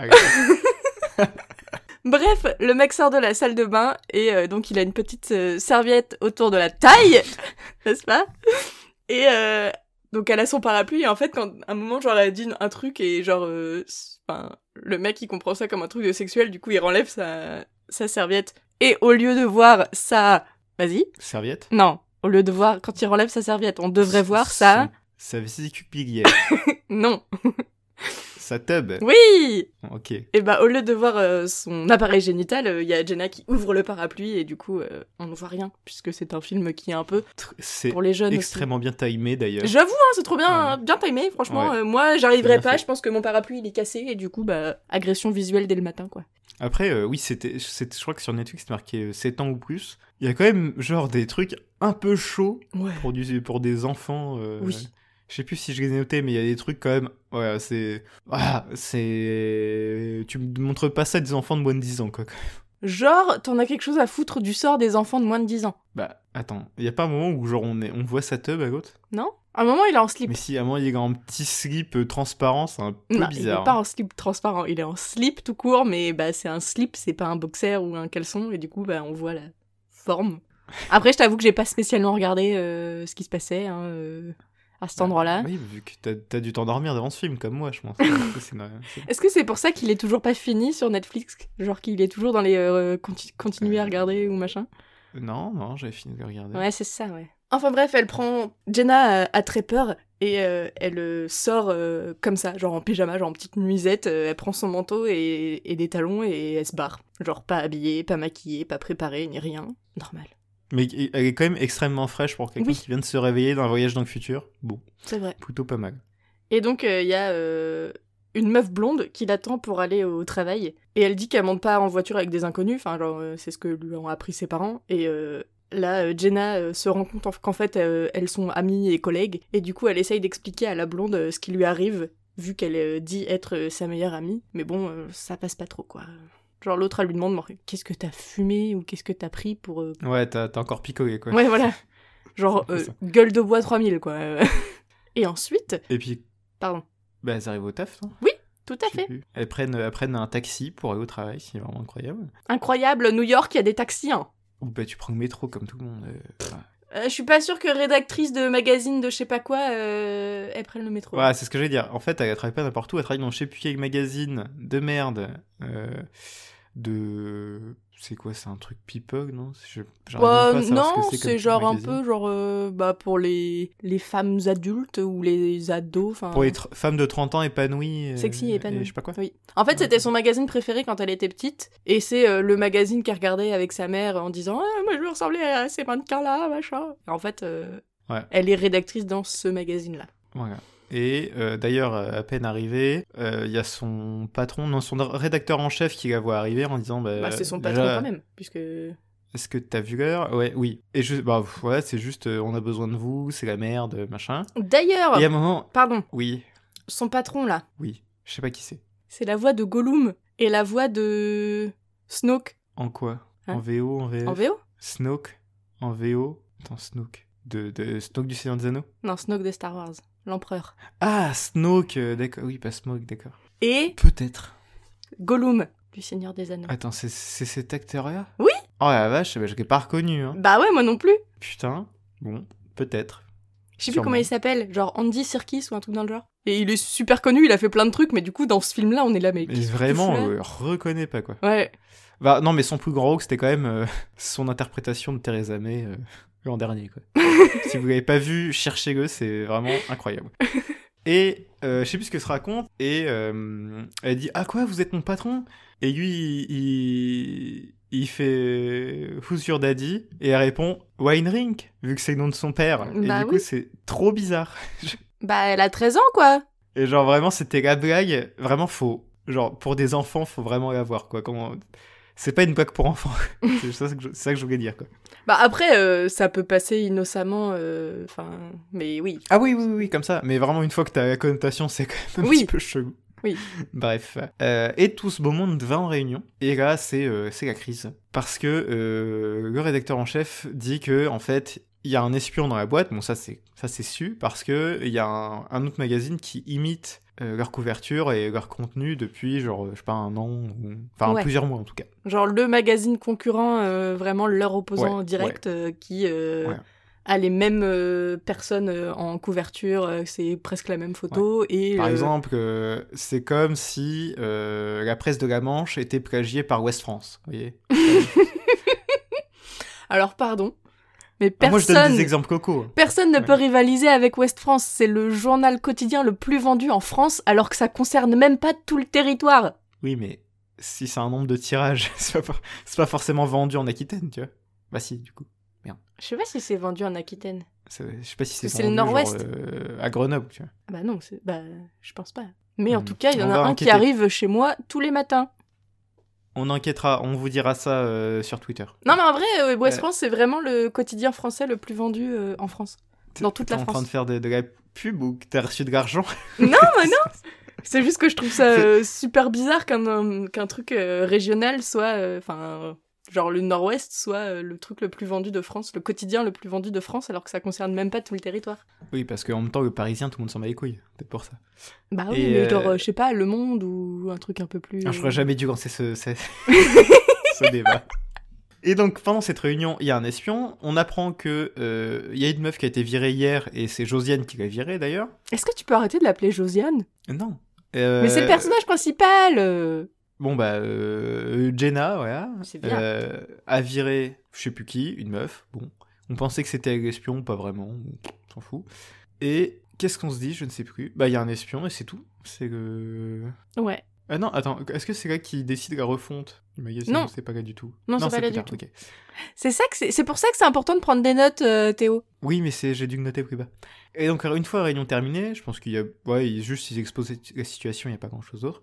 Ah. Bref, le mec sort de la salle de bain et euh, donc il a une petite euh, serviette autour de la taille, n'est-ce pas? Et euh, donc elle a son parapluie et en fait quand à un moment genre elle a dit un truc et genre euh, enfin le mec il comprend ça comme un truc de sexuel du coup il renlève sa sa serviette. Et au lieu de voir ça vas-y. Serviette non au lieu de voir quand il renlève sa serviette on devrait voir ça Sa vésicule biliaire. non Sa tub. oui Ok. Et bah, au lieu de voir euh, son appareil génital, il y a Jenna qui ouvre le parapluie et du coup, euh, on ne voit rien, puisque c'est un film qui est un peu pour les jeunes. aussi. extrêmement bien timé d'ailleurs. J'avoue, hein, c'est trop bien, Ouais. bien timé, franchement. Ouais. euh, moi, bien pas, fait. je pense que mon parapluie il est cassé et du coup, bah, agression visuelle dès le matin, quoi. Après, euh, oui, c'était, je crois que sur Netflix, c'est marqué euh, 7 ans ou plus. Il y a quand même, genre, des trucs un peu chauds Ouais. pour, du, pour des enfants. euh, Oui. Je sais plus si je les ai notés, mais il y a des trucs quand même. Ouais, c'est. Voilà, c'est. Tu me montres pas ça à des enfants de moins de 10 ans, quoi. Genre, t'en as quelque chose à foutre du sort des enfants de moins de 10 ans. Bah, attends, il y a pas un moment où, genre, on, est... on voit sa teub à gauche? Non À un moment, il est en slip. Mais si, à un moment, il est en petit slip euh, transparent, c'est un peu non, bizarre. il est pas en slip transparent, il est en slip tout court, mais bah c'est un slip, c'est pas un boxer ou un caleçon, et du coup, bah on voit la forme. Après, je t'avoue que j'ai pas spécialement regardé euh, ce qui se passait hein, euh, à cet endroit-là. Oui, vu que t'as as dû t'endormir devant ce film, comme moi, je pense. Est-ce que c'est pour ça qu'il est toujours pas fini sur Netflix? Genre qu'il est toujours dans les euh, conti- continuer à regarder ou machin? Non, non, j'avais fini de le regarder. Ouais, c'est ça, ouais. Enfin bref, elle prend. Jenna a, a très peur et euh, elle euh, sort euh, comme ça, genre en pyjama, genre en petite nuisette. euh, elle prend son manteau et, et des talons et elle se barre. Genre pas habillée, pas maquillée, pas préparée, ni rien. Normal. Mais elle est quand même extrêmement fraîche pour quelqu'un Oui. qui vient de se réveiller d'un voyage dans le futur. Bon, C'est vrai. plutôt pas mal. Et donc, il y a euh, une meuf blonde qui l'attend pour aller au travail. Et elle dit qu'elle monte pas en voiture avec des inconnus. Enfin, genre, euh, c'est ce que lui ont appris ses parents. Et euh, là, euh, Jenna euh, se rend compte en- qu'en fait, euh, elles sont amies et collègues. Et du coup, elle essaye d'expliquer à la blonde euh, ce qui lui arrive, vu qu'elle euh, dit être euh, sa meilleure amie. Mais bon, euh, ça passe pas trop, quoi. Genre, l'autre, elle lui demande qu'est-ce que t'as fumé ou qu'est-ce que t'as pris pour. euh, Ouais, t'as encore picolé, quoi. Ouais, voilà. Genre, euh, gueule de bois 3000, quoi. et ensuite. Et puis, Pardon. bah, elles arrivent au taf, non? Tout à Je fait. plus. Elles prennent, elles prennent un taxi pour aller au travail, c'est vraiment incroyable. Incroyable, New York, il y a des taxis. Hein. Ou bah, tu prends le métro comme tout le monde. euh. Euh, je suis pas sûre que rédactrice de magazine de je sais pas quoi, euh, elle prenne le métro. Ouais, c'est ce que j'allais dire. En fait, elle travaille pas n'importe où, elle travaille dans je sais plus quel magazine de merde. euh, de. C'est quoi C'est un truc people, non? Je- Bah, pas non, c'est genre un peu genre euh, bah pour les les femmes adultes ou les ados, enfin Pour les tr- femmes de 30 ans épanouies. euh, sexy et épanouies. je sais pas quoi. Oui. En fait, Ouais. c'était son magazine préféré quand elle était petite et c'est euh, le magazine qu'elle regardait avec sa mère en disant ah, moi je veux ressembler à ces mannequins là, machin. Et en fait, euh, Ouais. elle est rédactrice dans ce magazine là. Voilà. Et euh, d'ailleurs, à peine arrivée, euh, il y a son patron, non, son rédacteur en chef qui la voit arriver en disant bah, bah, c'est son patron déjà, quand même, puisque Est-ce que t'as vu l'heure? Ouais, oui. Et juste, bah ouais, c'est juste, euh, on a besoin de vous, c'est la merde, machin. D'ailleurs, Et à un moment, pardon, oui, son patron là, oui, je sais pas qui c'est. c'est la voix de Gollum et la voix de Snoke. En quoi? Hein? En VO, en VF en VO Snoke? En VO Attends, Snoke. De, de Snoke du Seigneur des Anneaux? Non, Snoke de Star Wars, l'empereur. Ah, Snoke, euh, d'accord. Oui, pas Smoke, d'accord. Et Peut-être. Gollum du Seigneur des Anneaux. Attends, c'est c'est cet acteur-là? Oui. Oh la vache, bah, je l'ai pas reconnu, hein. Bah ouais, moi non plus. Putain. Bon, peut-être. Je sais plus Sûrement. comment il s'appelle, genre Andy Serkis ou un truc dans le genre. Et il est super connu, il a fait plein de trucs, mais du coup, dans ce film-là, on est là, mais. Mais qu'est-ce que tu vraiment, fous là? euh, reconnais pas, quoi. Ouais. Bah, non, mais son plus grand rôle, c'était quand même euh, son interprétation de Theresa May euh, l'an dernier, quoi. si vous l'avez pas vu, cherchez-le, c'est vraiment incroyable. Et euh, je sais plus ce que se raconte, et euh, elle dit Ah, quoi, vous êtes mon patron? Et lui, il, il fait Who's your daddy? Et elle répond Weinrink, vu que c'est le nom de son père. et Bah du coup, c'est trop bizarre. Bah, elle a 13 ans, quoi. Et genre vraiment c'était la blague, vraiment faux. Genre pour des enfants, faut vraiment la voir quoi. Comment c'est pas une blague pour enfants. c'est ça que je, c'est ça que je voulais dire quoi. Bah, après, euh, ça peut passer innocemment, euh, enfin. mais oui. Ah oui oui oui, oui, comme ça, mais vraiment une fois que t'as la connotation, c'est quand même un Oui. petit peu chelou. Oui. Bref. Euh, et tout ce beau monde va en réunion. Et là, c'est la crise. Parce que le rédacteur en chef dit que, en fait, il y a un espion dans la boîte. Bon, ça, c'est ça c'est su. Parce que il y a un, un autre magazine qui imite euh, leur couverture et leur contenu depuis, genre, je sais pas, un an. Ou... Enfin, Ouais. plusieurs mois en tout cas. Genre le magazine concurrent, euh, vraiment leur opposant Ouais, direct, euh, qui a les mêmes personnes en couverture, c'est presque la même photo. Et, Par exemple, c'est comme si la presse de la Manche était plagiée par West France. Vous voyez Alors, pardon, mais Ah, personne, Moi, je donne des exemples cocos. personne ne Ouais. peut rivaliser avec Ouest France. C'est le journal quotidien le plus vendu en France, alors que ça concerne même pas tout le territoire. Oui, mais si c'est un nombre de tirages, c'est pas, forcément vendu en Aquitaine, tu vois. Bah si, du coup. Je sais pas si c'est vendu en Aquitaine. C'est- Je sais pas si c'est C'est le Nord-Ouest. euh, à Grenoble, tu vois. Ah Bah non, bah je pense pas. Mais en Hmm. tout cas, il y en a un qui arrive chez moi tous les matins. On enquêtera, on vous dira ça euh, sur Twitter. Non mais en vrai, euh, Ouest Euh. France c'est vraiment le quotidien français le plus vendu en France. Dans toute T'es la en train France. de faire de, de la pub ou que t'as reçu de l'argent? Non, mais non C'est juste que je trouve ça super bizarre qu'un truc régional soit. Enfin. Genre le Nord-Ouest soit euh, le truc le plus vendu de France, le quotidien le plus vendu de France, alors que ça concerne même pas tout le territoire. Oui, parce qu'en même temps, le parisien, tout le monde s'en bat les couilles. Peut-être pour ça. Bah oui, Et, mais euh, genre, euh, je sais pas, Le Monde ou un truc un peu plus. Ah, J'aurais jamais dû lancer ce, ce... ce débat. Et donc, pendant cette réunion, il y a un espion. On apprend que euh, il y a une meuf qui a été virée hier, et c'est Josiane qui l'a virée d'ailleurs. Est-ce que tu peux arrêter de l'appeler Josiane? Non. Euh, Mais c'est le personnage principal euh. Bon, bah, euh, Jenna, voilà, C'est bien. euh, a viré, je sais plus qui, une meuf. Bon, on pensait que c'était l'espion, pas vraiment, on s'en fout. Et qu'est-ce qu'on se dit Je ne sais plus. Bah, il y a un espion et c'est tout. C'est le. Ouais. Ah non, attends, est-ce que c'est là qui décide la refonte du magazine Non. C'est pas là du tout. Non, c'est pas là du tout. C'est ça que c'est c'est pour ça que c'est important de prendre des notes, euh, Théo. Oui, mais c'est j'ai dû noter plus bas. Et donc, une fois la réunion terminée, je pense qu'il y a. Ouais, il- juste ils exposent la situation, il n'y a pas grand chose d'autre.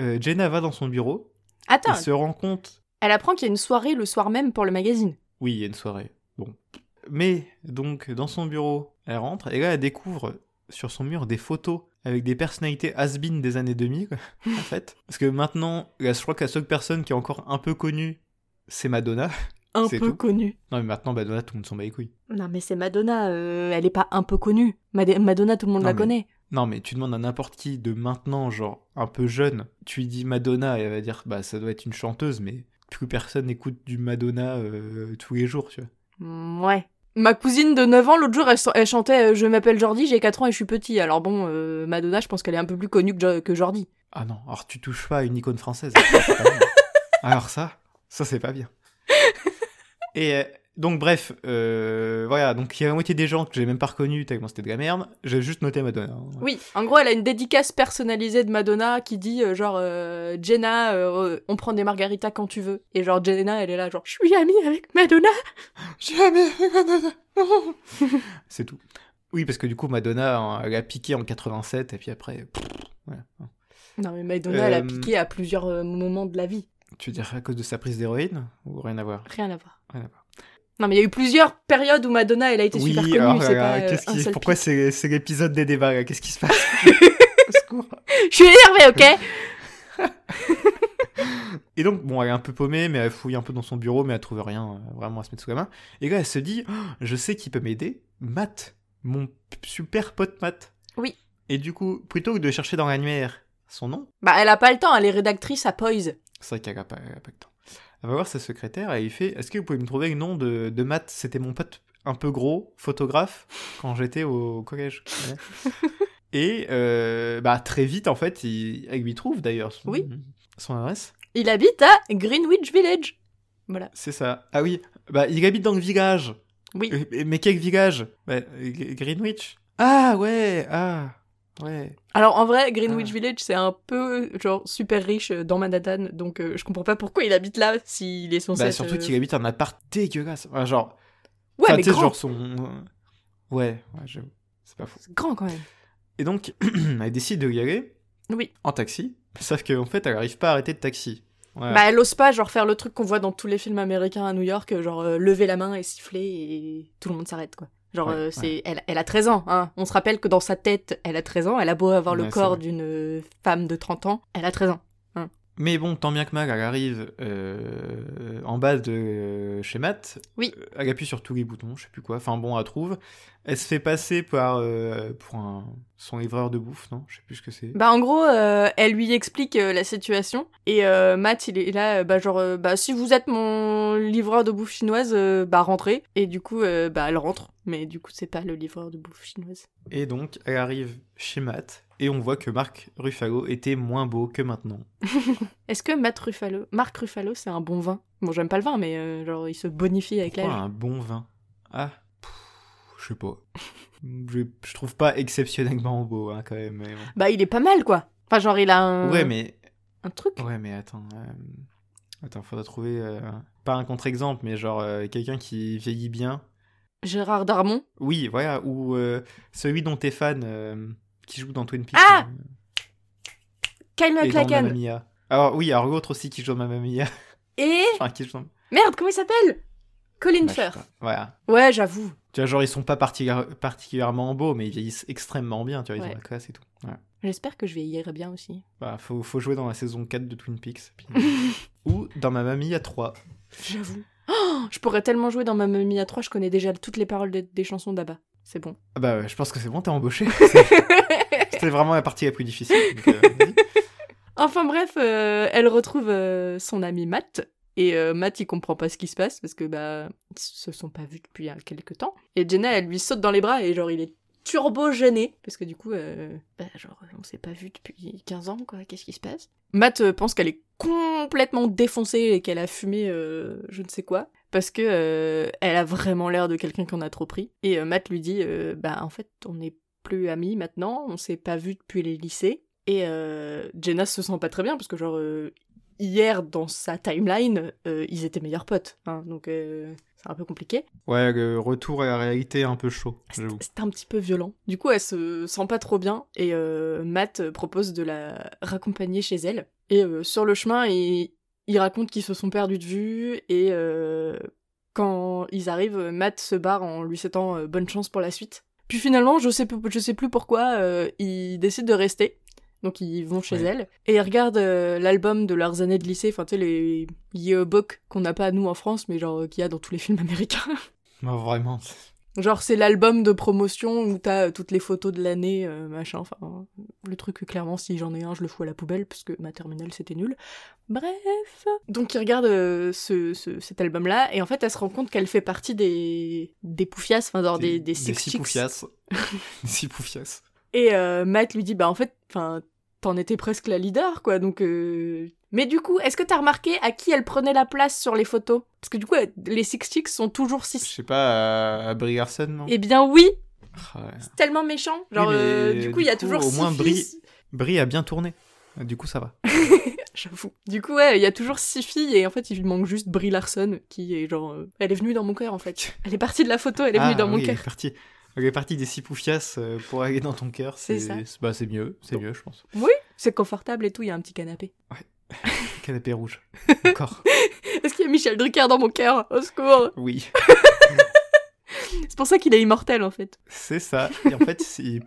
Euh, Jenna va dans son bureau Attends, et se rend compte elle apprend qu'il y a une soirée le soir même pour le magazine. Oui, il y a une soirée. Bon. Mais, donc, dans son bureau, elle rentre, et là, elle découvre sur son mur des photos avec des personnalités has-been des années 2000, quoi, en fait. Parce que maintenant, là, je crois que la seule personne qui est encore un peu connue, c'est Madonna. Un peu tout. connue. Non, mais maintenant, Madonna, tout le monde s'en bat les couilles. Non, mais c'est Madonna, euh, elle est pas un peu connue. Mad- Madonna, tout le monde Non, la mais- connaît. Non, mais tu demandes à n'importe qui de maintenant, genre, un peu jeune, tu lui dis Madonna, et elle va dire, bah, ça doit être une chanteuse, mais plus personne n'écoute du Madonna euh, tous les jours, tu vois. Mm, ouais. Ma cousine de 9 ans, l'autre jour, elle, ch- elle chantait euh, Je m'appelle Jordi, j'ai 4 ans et je suis petit. Alors bon, euh, Madonna, je pense qu'elle est un peu plus connue que, Jo- que Jordi. Ah non, alors tu touches pas à une icône française. Alors ça, ça c'est pas bien. Et euh, donc bref, euh, voilà, donc il y a la moitié des gens que j'ai même pas reconnus tellement c'était de la merde. J'ai juste noté Madonna. hein. Oui, en gros, elle a une dédicace personnalisée de Madonna qui dit euh, genre euh, Jenna, euh, on prend des margaritas quand tu veux. Et genre Jenna, elle est là genre je suis amie avec Madonna. Jamais Madonna. c'est tout. Oui, parce que du coup Madonna, hein, elle a piqué en 87 et puis après, pff, voilà. Non mais Madonna, elle a piqué à plusieurs moments de la vie. Tu veux dire à cause de sa prise d'héroïne ou rien à voir? Rien à voir. Rien à voir. Non mais il y a eu plusieurs périodes où Madonna, elle a été Oui, super connue. alors, euh, pas, qu'est-ce un qui- pourquoi c'est l'épisode des débats Qu'est-ce qui se passe? Je suis énervée, ok? Et donc, bon, elle est un peu paumée, mais elle fouille un peu dans son bureau, mais elle trouve rien euh, vraiment à se mettre sous la main. Et là, elle se dit, Oh, je sais qui peut m'aider, Matt, mon super pote Matt. Oui. Et du coup, plutôt que de chercher dans l'annuaire son nom, Bah elle a pas le temps, elle est rédactrice à Poise. c'est vrai qu'elle a pas, elle a pas le temps. Elle va voir sa secrétaire et il fait, est-ce que vous pouvez me trouver le nom de, de Matt? C'était mon pote un peu gros, photographe, quand j'étais au collège. Ouais. Et euh, bah, très vite, en fait, il, elle lui trouve d'ailleurs son, Oui. son adresse. Il habite à Greenwich Village. Voilà. C'est ça. Ah oui, bah il habite dans le village. Oui. Euh, Mais quel village? Bah, Greenwich. Ah ouais, ah ouais. Alors en vrai, Greenwich Ah. Village, c'est un peu genre super riche euh, dans Manhattan, donc euh, je comprends pas pourquoi il habite là s'il est censé Bah surtout euh, qu'il habite un appart dégueulasse. Enfin, genre, Ouais, enfin, mais grand. genre son. Ouais, ouais, j'avoue. C'est pas fou. C'est grand quand même. Et donc, elle décide de y aller Oui. en taxi. Sauf qu'en fait, elle arrive pas à arrêter de taxi. Bah elle ose pas genre faire le truc qu'on voit dans tous les films américains à New York, genre euh, lever la main et siffler et tout le monde s'arrête quoi. Genre Ouais, euh, c'est elle, elle a 13 ans hein. On se rappelle que dans sa tête, elle a 13 ans, elle a beau avoir le Ouais, c'est corps d'une femme de 30 ans, elle a 13 ans. Mais bon, tant bien que mal, elle arrive euh, en bas de euh, chez Matt. Oui. Euh, Elle appuie sur tous les boutons, je sais plus quoi. Enfin bon, elle trouve. Elle se fait passer par, euh, pour un, son livreur de bouffe, non? Je sais plus ce que c'est. Bah en gros, elle lui explique la situation et Matt il est là, bah genre bah si vous êtes mon livreur de bouffe chinoise, bah rentrez. Et du coup bah elle rentre, mais du coup c'est pas le livreur de bouffe chinoise. Et donc, elle arrive chez Matt. Et on voit que Marc Ruffalo était moins beau que maintenant. Est-ce que Matt Ruffalo, Marc Ruffalo c'est un bon vin? Bon j'aime pas le vin, mais euh, genre il se bonifie avec l'âge. un bon vin? Ah, je sais pas. je, je trouve pas exceptionnellement beau, hein, quand même. Mais. Bah il est pas mal quoi. Enfin genre il a un, Ouais, mais un truc. Ouais, mais attends. euh, Attends, faudra trouver. euh, Pas un contre-exemple, mais genre euh, quelqu'un qui vieillit bien. Gérard Darmon? Oui, voilà. Ou celui dont t'es fan, qui joue dans Twin Peaks. Ah euh, Kyle MacLachlan. Mamma Mia. Alors, oui, alors l'autre aussi qui joue dans Mamma Mia. Et enfin, qui joue dans. merde comment il s'appelle? Colin Bah, Firth. Voilà. Ouais j'avoue. Tu vois, genre, ils sont pas particuli- particulièrement beaux, mais ils vieillissent extrêmement bien, tu vois, ils Ouais. ont la classe et tout. Ouais. J'espère que je vieillirai bien aussi. Bah, faut, faut jouer dans la saison 4 de Twin Peaks. puis- Ou dans Ma Mamie à 3. J'avoue. Oh, je pourrais tellement jouer dans ma mamie à 3, je connais déjà toutes les paroles de- des chansons d'Abba. C'est bon. Ah bah, je pense que c'est bon, t'es embauché. C'était vraiment la partie la plus difficile. donc, euh. Enfin bref, euh, elle retrouve euh, son ami Matt. Et Matt, il comprend pas ce qui se passe parce que bah ils se sont pas vus depuis quelques temps. Et Jenna, elle lui saute dans les bras et genre il est turbo gêné parce que du coup, euh, bah, genre on s'est pas vu depuis 15 ans quoi. Qu'est-ce qui se passe? Matt euh, pense qu'elle est complètement défoncée et qu'elle a fumé euh, je ne sais quoi parce que euh, elle a vraiment l'air de quelqu'un qui en a trop pris. Et euh, Matt lui dit euh, bah en fait on n'est plus amis maintenant, on s'est pas vus depuis les lycées. Et euh, Jenna se sent pas très bien parce que genre euh, hier dans sa timeline euh, ils étaient meilleurs potes, hein, donc euh, c'est un peu compliqué. Ouais, le retour à la réalité un peu chaud, j'avoue. C'était un petit peu violent. Du coup elle se sent pas trop bien et euh, Matt propose de la raccompagner chez elle. Et euh, sur le chemin il, il raconte qu'ils se sont perdus de vue et euh, quand ils arrivent Matt se barre en lui souhaitant euh, bonne chance pour la suite. Puis finalement je sais, je sais plus pourquoi euh, ils décident de rester. Donc ils vont chez Ouais. elle et ils regardent euh, l'album de leurs années de lycée, enfin tu sais les yearbooks qu'on n'a pas nous en France mais genre euh, qu'il y a dans tous les films américains. Non, vraiment. genre c'est l'album de promotion où t'as euh, toutes les photos de l'année, euh, machin, enfin le truc clairement si j'en ai un je le fous à la poubelle parce que ma terminale c'était nul. Bref. Donc ils regardent euh, ce, ce- cet album là et en fait elle se rend compte qu'elle fait partie des, des poufias, enfin genre des, des, Six six Chicks. poufias. des six poufias. Et euh, Matt lui dit bah en fait, enfin t'en étais presque la leader quoi donc. euh, Mais du coup, est-ce que t'as remarqué à qui elle prenait la place sur les photos? Parce que du coup, les Six Chicks sont toujours Je six. sais pas, à, à Brie Larson, non? Eh bien oui, Ah ouais. c'est tellement méchant. Genre Oui, euh, du coup, il y a toujours au six moins. Brie- Brie a bien tourné. Du coup, ça va. J'avoue. Du coup, ouais, il y a toujours six filles et en fait, il lui manque juste Brie Larson qui est genre. euh, Elle est venue dans mon cœur en fait. Elle est partie de la photo, elle est venue Ah, dans mon oui, Elle cœur. est partie, est partie des six poufias euh, pour aller dans ton cœur. C'est ça. Bah, c'est mieux, c'est mieux, je pense. C'est confortable et tout, il y a un petit canapé. Canapé rouge. Encore. Est-ce qu'il y a Michel Drucker dans mon cœur? Au secours Oui, C'est pour ça qu'il est immortel en fait. c'est ça. Et en fait, il,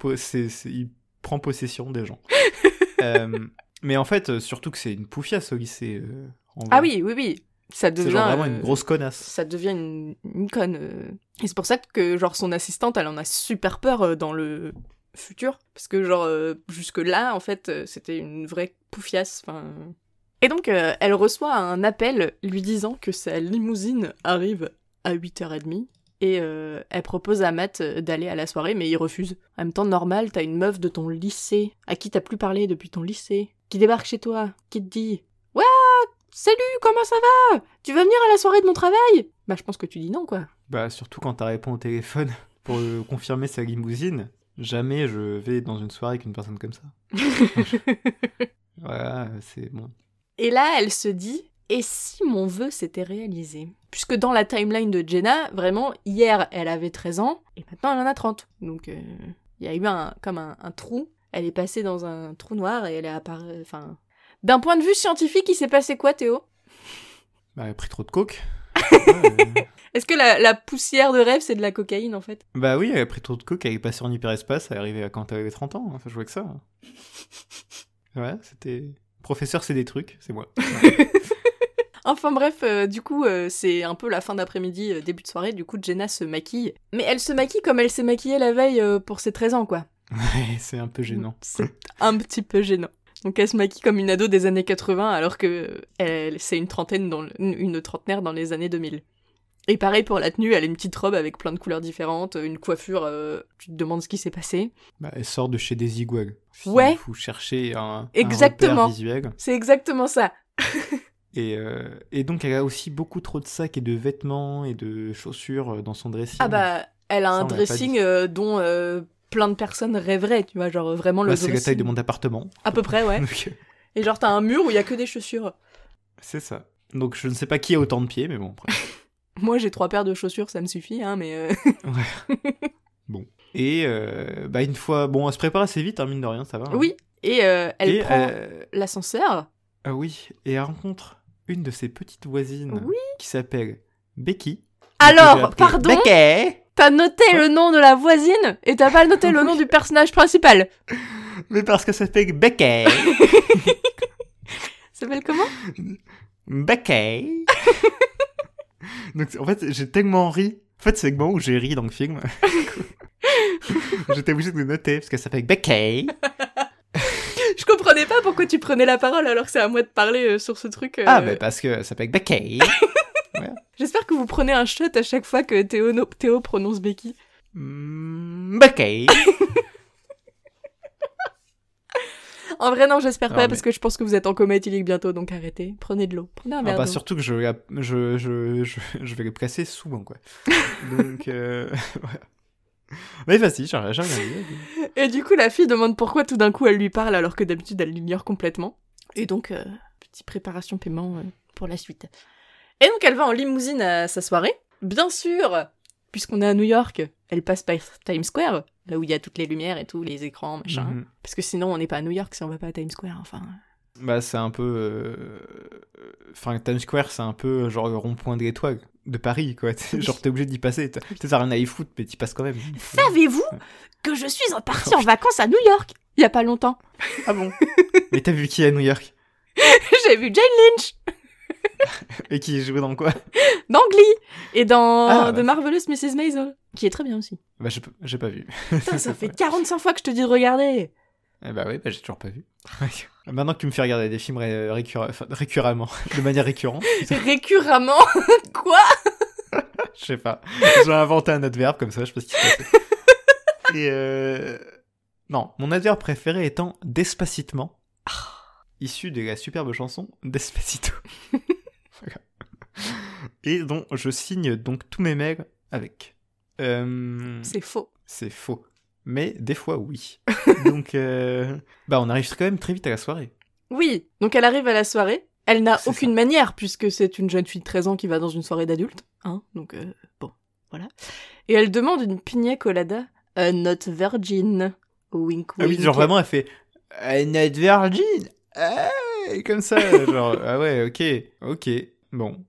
prend possession des gens. Euh, mais en fait, euh, surtout que c'est une poufiasse au lycée. euh, en. Ah oui, oui, oui. Ça devient. Genre vraiment une euh, grosse connasse. Ça devient une, une conne. euh. Et c'est pour ça que, genre, son assistante, elle en a super peur euh, dans le futur. Parce que, genre, euh, jusque-là, en fait, c'était une vraie poufiasse. Enfin. Et donc, euh, elle reçoit un appel lui disant que sa limousine arrive à 8h30. Et euh, elle propose à Matt d'aller à la soirée, mais il refuse. En même temps, normal, t'as une meuf de ton lycée, à qui t'as plus parlé depuis ton lycée, qui débarque chez toi, qui te dit Ouais, salut, comment ça va? Tu veux venir à la soirée de mon travail? Bah, je pense que tu dis non, quoi. Bah, surtout quand t'as répondu au téléphone pour euh, confirmer sa limousine. Jamais je vais dans une soirée avec une personne comme ça. Voilà, c'est bon. Et là, elle se dit Et si mon vœu s'était réalisé? Puisque dans la timeline de Jenna, vraiment, hier, elle avait 13 ans, et maintenant, elle en a 30. Donc, euh, il y a eu un, comme un, un trou. Elle est passée dans un trou noir et elle est apparue. Enfin. D'un point de vue scientifique, il s'est passé quoi, Théo? Bah, elle a pris trop de coke. Ouais, euh, Est-ce que la, la poussière de rêve, c'est de la cocaïne, en fait? Bah oui, elle a pris trop de coke, elle est passée en hyperespace, elle est arrivée à quand elle avait 30 ans, enfin je vois que ça. Ouais, c'était... Professeur, c'est des trucs, c'est moi. Enfin bref, euh, du coup, euh, c'est un peu la fin d'après-midi, euh, début de soirée, du coup, Jenna se maquille. Mais elle se maquille comme elle s'est maquillée la veille pour ses 13 ans, quoi. Ouais, c'est un peu gênant. C'est un petit peu gênant. Donc elle se maquille comme une ado des années 80 alors que elle, c'est une trentaine dans le- une trentenaire dans les années 2000. Et pareil pour la tenue, elle a une petite robe avec plein de couleurs différentes, une coiffure, euh, tu te demandes ce qui s'est passé. Bah, elle sort de chez Desigual. Si Ouais. Vous cherchez un, Exactement. un visuel. C'est exactement ça. Et, euh, et donc elle a aussi beaucoup trop de sacs et de vêtements et de chaussures dans son dressing. Ah bah, elle a Ça, un dressing euh, dont plein de personnes rêveraient, tu vois, genre vraiment le Bah, c'est la taille de mon appartement. À peu près, ouais. Et genre t'as un mur où il y a que des chaussures. c'est ça. Donc je ne sais pas qui a autant de pieds, mais bon. après. Moi j'ai trois paires de chaussures, ça me suffit, hein, mais... euh, Et euh, bah une fois, bon, elle se prépare assez vite, hein, mine de rien, ça va. hein. Oui, et euh, elle Et, prend euh, l'ascenseur. Ah oui, et elle rencontre une de ses petites voisines Oui. qui s'appelle Becky. Alors, pardon? Becky T'as noté le nom de la voisine et t'as pas noté le nom du personnage principal. Mais parce que ça fait Becky. Ça s'appelle comment? Becky. Donc en fait, j'ai tellement ri. En fait, c'est le moment où j'ai ri dans le film. J'étais obligé de le noter parce que ça fait Becky. Je comprenais pas pourquoi tu prenais la parole alors que c'est à moi de parler euh, sur ce truc. euh. Ah, bah parce que ça fait Becky. J'espère que vous prenez un shot à chaque fois que Théo, no- Théo prononce Becky. Mm, Becky. En vrai, non, j'espère pas mais- parce que je pense que vous êtes en coma éthylique bientôt, donc arrêtez. Prenez de l'eau. Prenez un Ah verre bah d'eau. surtout que je, je, je, je, je vais le presser souvent, quoi. Donc, euh, voilà. Mais vas-y, j'ai j'ai rien dit. Et du coup, la fille demande pourquoi tout d'un coup elle lui parle alors que d'habitude elle l'ignore complètement. Et donc, euh, petite préparation paiement euh, pour la suite. Et donc, elle va en limousine à sa soirée. Bien sûr, puisqu'on est à New York, elle passe par Times Square, là où il y a toutes les lumières et tout, les écrans, machin. Mhm. Parce que sinon, on n'est pas à New York si on va pas à Times Square, enfin. Bah, c'est un peu. euh, Enfin, Times Square, c'est un peu genre le rond-point de l'étoile de Paris, quoi. Genre, t'es obligé d'y passer. T'as t'as rien à y foutre, mais t'y passes quand même. Savez-vous que je suis partie en vacances à New York il y a pas longtemps? Ah bon? Mais t'as vu qui à New York? J'ai vu Jane Lynch Et qui jouait dans quoi? Dans Glee et dans Ah, The bah. Marvelous Mrs. Maisel, qui est très bien aussi. Bah, j'ai pas- j'ai pas vu. Putain, ça fait 45 fois que je te dis de regarder. Eh bah oui, bah, j'ai toujours pas vu. Maintenant que tu me fais regarder des films ré- enfin, récurremment, de manière récurrente, Récurremment Quoi? Je sais pas. J'ai inventé un adverbe comme ça, je sais pas ce qui se passait. Et euh... Non, mon adverbe préféré étant Despacitement, issu de la superbe chanson Despacito. Voilà. Et dont je signe donc tous mes mails avec. Euh, C'est faux. C'est faux. Mais des fois, oui. donc, euh, bah, on arrive quand même très vite à la soirée. Oui, donc elle arrive à la soirée. Elle n'a aucune manière puisque c'est une jeune fille de 13 ans qui va dans une soirée d'adultes. Hein, donc euh, bon, voilà. Et elle demande une pina colada a not virgin. Wink Ah oui, wink. genre vraiment, elle fait euh, Not Virgin? Ah, Comme ça, genre, ah ouais, ok, ok, bon.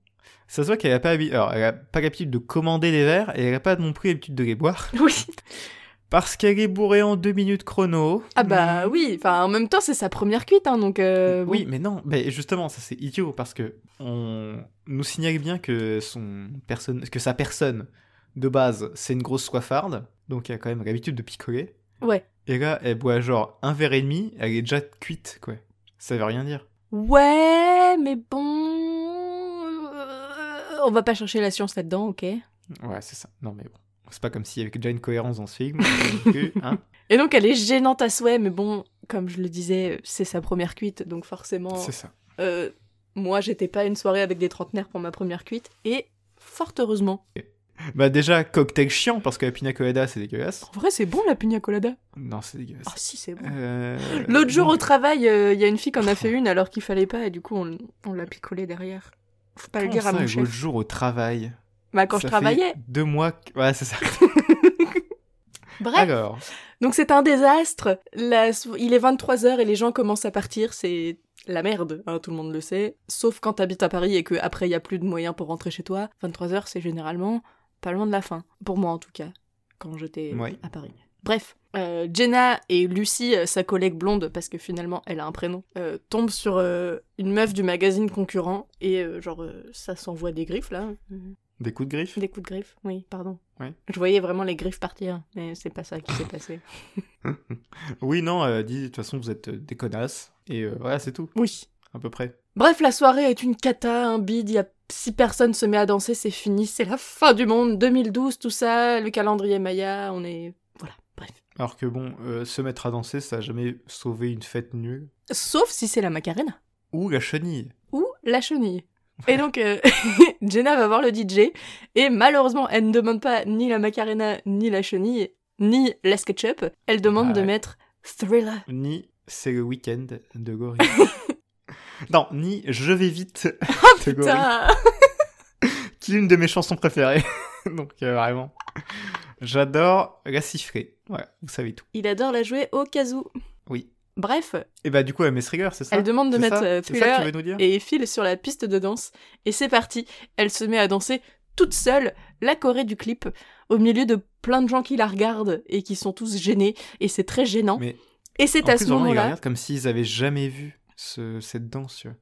Ça se voit qu'elle a pas habi- Alors, elle a pas l'habitude de commander les verres et elle a pas non plus l'habitude de les boire. Oui. Parce qu'elle est bourrée en deux minutes chrono. Ah bah oui, enfin en même temps c'est sa première cuite, hein, donc euh, bon. Oui, mais non, mais justement, ça c'est idiot parce que on nous signale bien que son personne, que sa personne de base c'est une grosse soifarde, donc elle a quand même l'habitude de picoler. Ouais. Et là, elle boit genre un verre et demi, elle est déjà cuite, quoi. Ça veut rien dire. Ouais, mais bon... euh, On va pas chercher la science là-dedans, ok Ouais, c'est ça. Non, mais bon. C'est pas comme s'il y avait déjà une cohérence dans ce film. hein. Et donc elle est gênante à souhait, mais bon, comme je le disais, c'est sa première cuite, donc forcément... C'est ça. euh, moi, j'étais pas à une soirée avec des trentenaires pour ma première cuite, et fort heureusement. Bah, déjà, cocktail chiant parce que la pina colada c'est dégueulasse. En vrai, c'est bon la pina colada? Non, c'est dégueulasse. Ah si, c'est bon. Euh, L'autre jour au travail, euh, il y a une fille qui en a fait une alors qu'il fallait pas, et du coup, on, on l'a picolé derrière. Faut pas le dire à ça, mon L'autre chef. jour au travail. Bah, quand Ça je fait travaillais. Deux mois. que- Ouais, c'est ça. Bref. Alors. Donc c'est un désastre. La Il est 23h et les gens commencent à partir. C'est la merde, hein, tout le monde le sait. Sauf quand t'habites à Paris et qu'après il y a plus de moyens pour rentrer chez toi. 23h c'est généralement pas loin de la fin. Pour moi en tout cas, quand j'étais Oui. à Paris. Bref, euh, Jenna et Lucie, euh, sa collègue blonde, parce que finalement elle a un prénom, euh, tombent sur euh, une meuf du magazine concurrent et euh, genre euh, ça s'envoie des griffes là. Des coups de griffe Des coups de griffes, oui, pardon. Ouais. Je voyais vraiment les griffes partir, mais c'est pas ça qui s'est passé. Oui, non, euh, dit, de toute façon, vous êtes euh, des connasses. Et euh, voilà, c'est tout, Oui. à peu près. Bref, la soirée est une cata, un bide, il y a six personnes se met à danser, c'est fini, c'est la fin du monde, 2012, tout ça, le calendrier Maya, on est... Voilà, bref. Alors que bon, euh, se mettre à danser, ça a jamais sauvé une fête nulle. Sauf si c'est la Macarena. Ou la chenille. Ou la chenille. Et donc, euh, Jenna va voir le DJ, et malheureusement, elle ne demande pas ni la Macarena, ni la chenille, ni la SketchUp, elle demande de Ouais. mettre Thriller. Ni c'est le week-end de Gorille. non, ni je vais vite de Gorille. Putain Qui est une de mes chansons préférées. Donc euh, vraiment. J'adore la siffler. Voilà, vous savez tout. Il adore la jouer au kazoo. Oui. Bref, Et bah du coup, elle met ce rigueur, c'est ça Elle demande de mettre, ça euh, C'est ça que tu Thriller veux nous dire et file sur la piste de danse. Et c'est parti. Elle se met à danser toute seule la Corée du clip au milieu de plein de gens qui la regardent et qui sont tous gênés et c'est très gênant. Mais et c'est à plus, ce ils moment-là. regardent comme s'ils avaient jamais vu ce- cette danse. tu vois.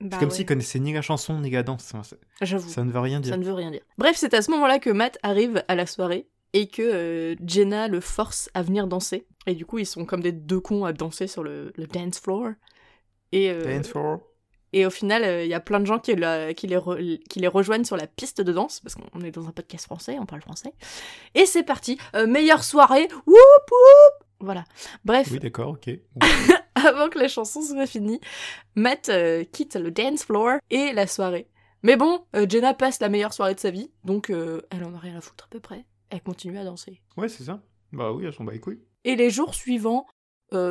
Bah C'est comme ouais, s'ils connaissaient ni la chanson ni la danse. C'est- J'avoue. Ça ne veut rien dire. Ça ne veut rien dire. Bref, c'est à ce moment-là que Matt arrive à la soirée et que euh, Jenna le force à venir danser. Et du coup, ils sont comme des deux cons à danser sur le, le dance floor. Et, euh, Dance floor. et au final, euh, il y a plein de gens qui, la- qui, les re- qui les rejoignent sur la piste de danse, parce qu'on est dans un podcast français, on parle français. Et c'est parti, meilleure soirée, whoop whoop Voilà. Bref, Oui, d'accord, ok. Avant que la chanson soit finie, Matt euh, quitte le dance floor et la soirée. Mais bon, euh, Jenna passe la meilleure soirée de sa vie, donc euh, elle en a rien à foutre à peu près. Elle continue à danser. Ouais, c'est ça. Bah oui, elles sont bat les couilles. Et les jours suivants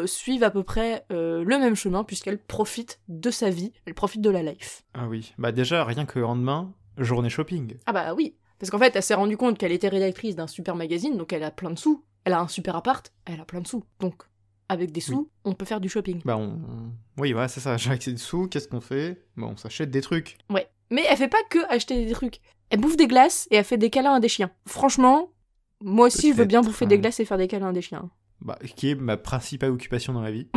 suivent à peu près le même chemin puisqu'elle profite de sa vie, elle profite de la life. Ah oui. Bah déjà, rien que le lendemain, journée shopping. Ah bah oui, parce qu'en fait elle s'est rendue compte qu'elle était rédactrice d'un super magazine, donc elle a plein de sous. Elle a un super appart, elle a plein de sous. Donc avec des sous, on peut faire du shopping. Bah on... Oui, voilà, c'est ça. Accès des sous, qu'est-ce qu'on fait? Bon, on s'achète des trucs. Ouais. Mais elle fait pas que acheter des trucs. Elle bouffe des glaces et elle fait des câlins à des chiens. Franchement, moi aussi je veux bien bouffer des glaces et faire des câlins à des chiens. Bah, qui est ma principale occupation dans la vie.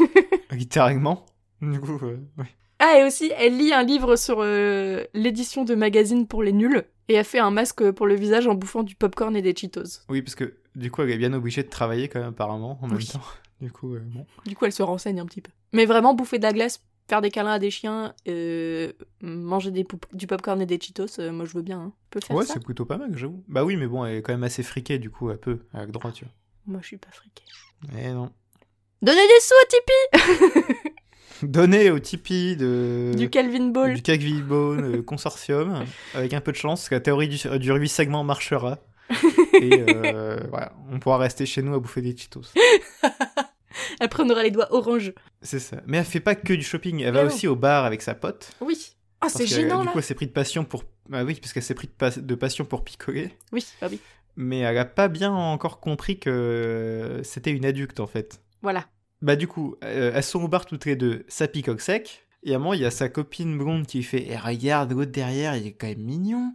Littéralement. Du coup, euh, ouais. Ah, et aussi, elle lit un livre sur euh, l'édition de magazine pour les nuls et elle fait un masque pour le visage en bouffant du popcorn et des Cheetos. Oui, parce que du coup, elle est bien obligée de travailler quand même, apparemment, en même temps. Du coup, euh, bon. Du coup, elle se renseigne un petit peu. Mais vraiment, bouffer de la glace, faire des câlins à des chiens, euh, manger des du popcorn et des Cheetos, euh, moi je veux bien. Hein. On peut faire Ouais, c'est plutôt pas mal, j'avoue. Bah oui, mais bon, elle est quand même assez friquée, du coup, elle peut, elle a le droit, tu vois. Moi je suis pas friquée. Mais non. Donnez des sous au Tipeee Donner au Tipeee de... Du Calvin Ball. du Calvin Ball consortium, avec un peu de chance, la théorie du, du 8 segments marchera. Et euh, voilà, on pourra rester chez nous à bouffer des Cheetos. Après, on aura les doigts orange. C'est ça. Mais elle fait pas que du shopping, elle Mais va non. aussi au bar avec sa pote. Oui. Ah, c'est gênant Du là. coup, elle s'est pris de passion pour. Bah oui, parce qu'elle s'est pris de, pas- de passion pour picoler. Oui, ah oui. Mais elle a pas bien encore compris que c'était une adulte en fait. Voilà. Bah du coup, euh, elles sont au bar toutes les deux, ça picoque sec. Et à un moment, il y a sa copine blonde qui fait Eh, regarde, l'autre derrière, il est quand même mignon.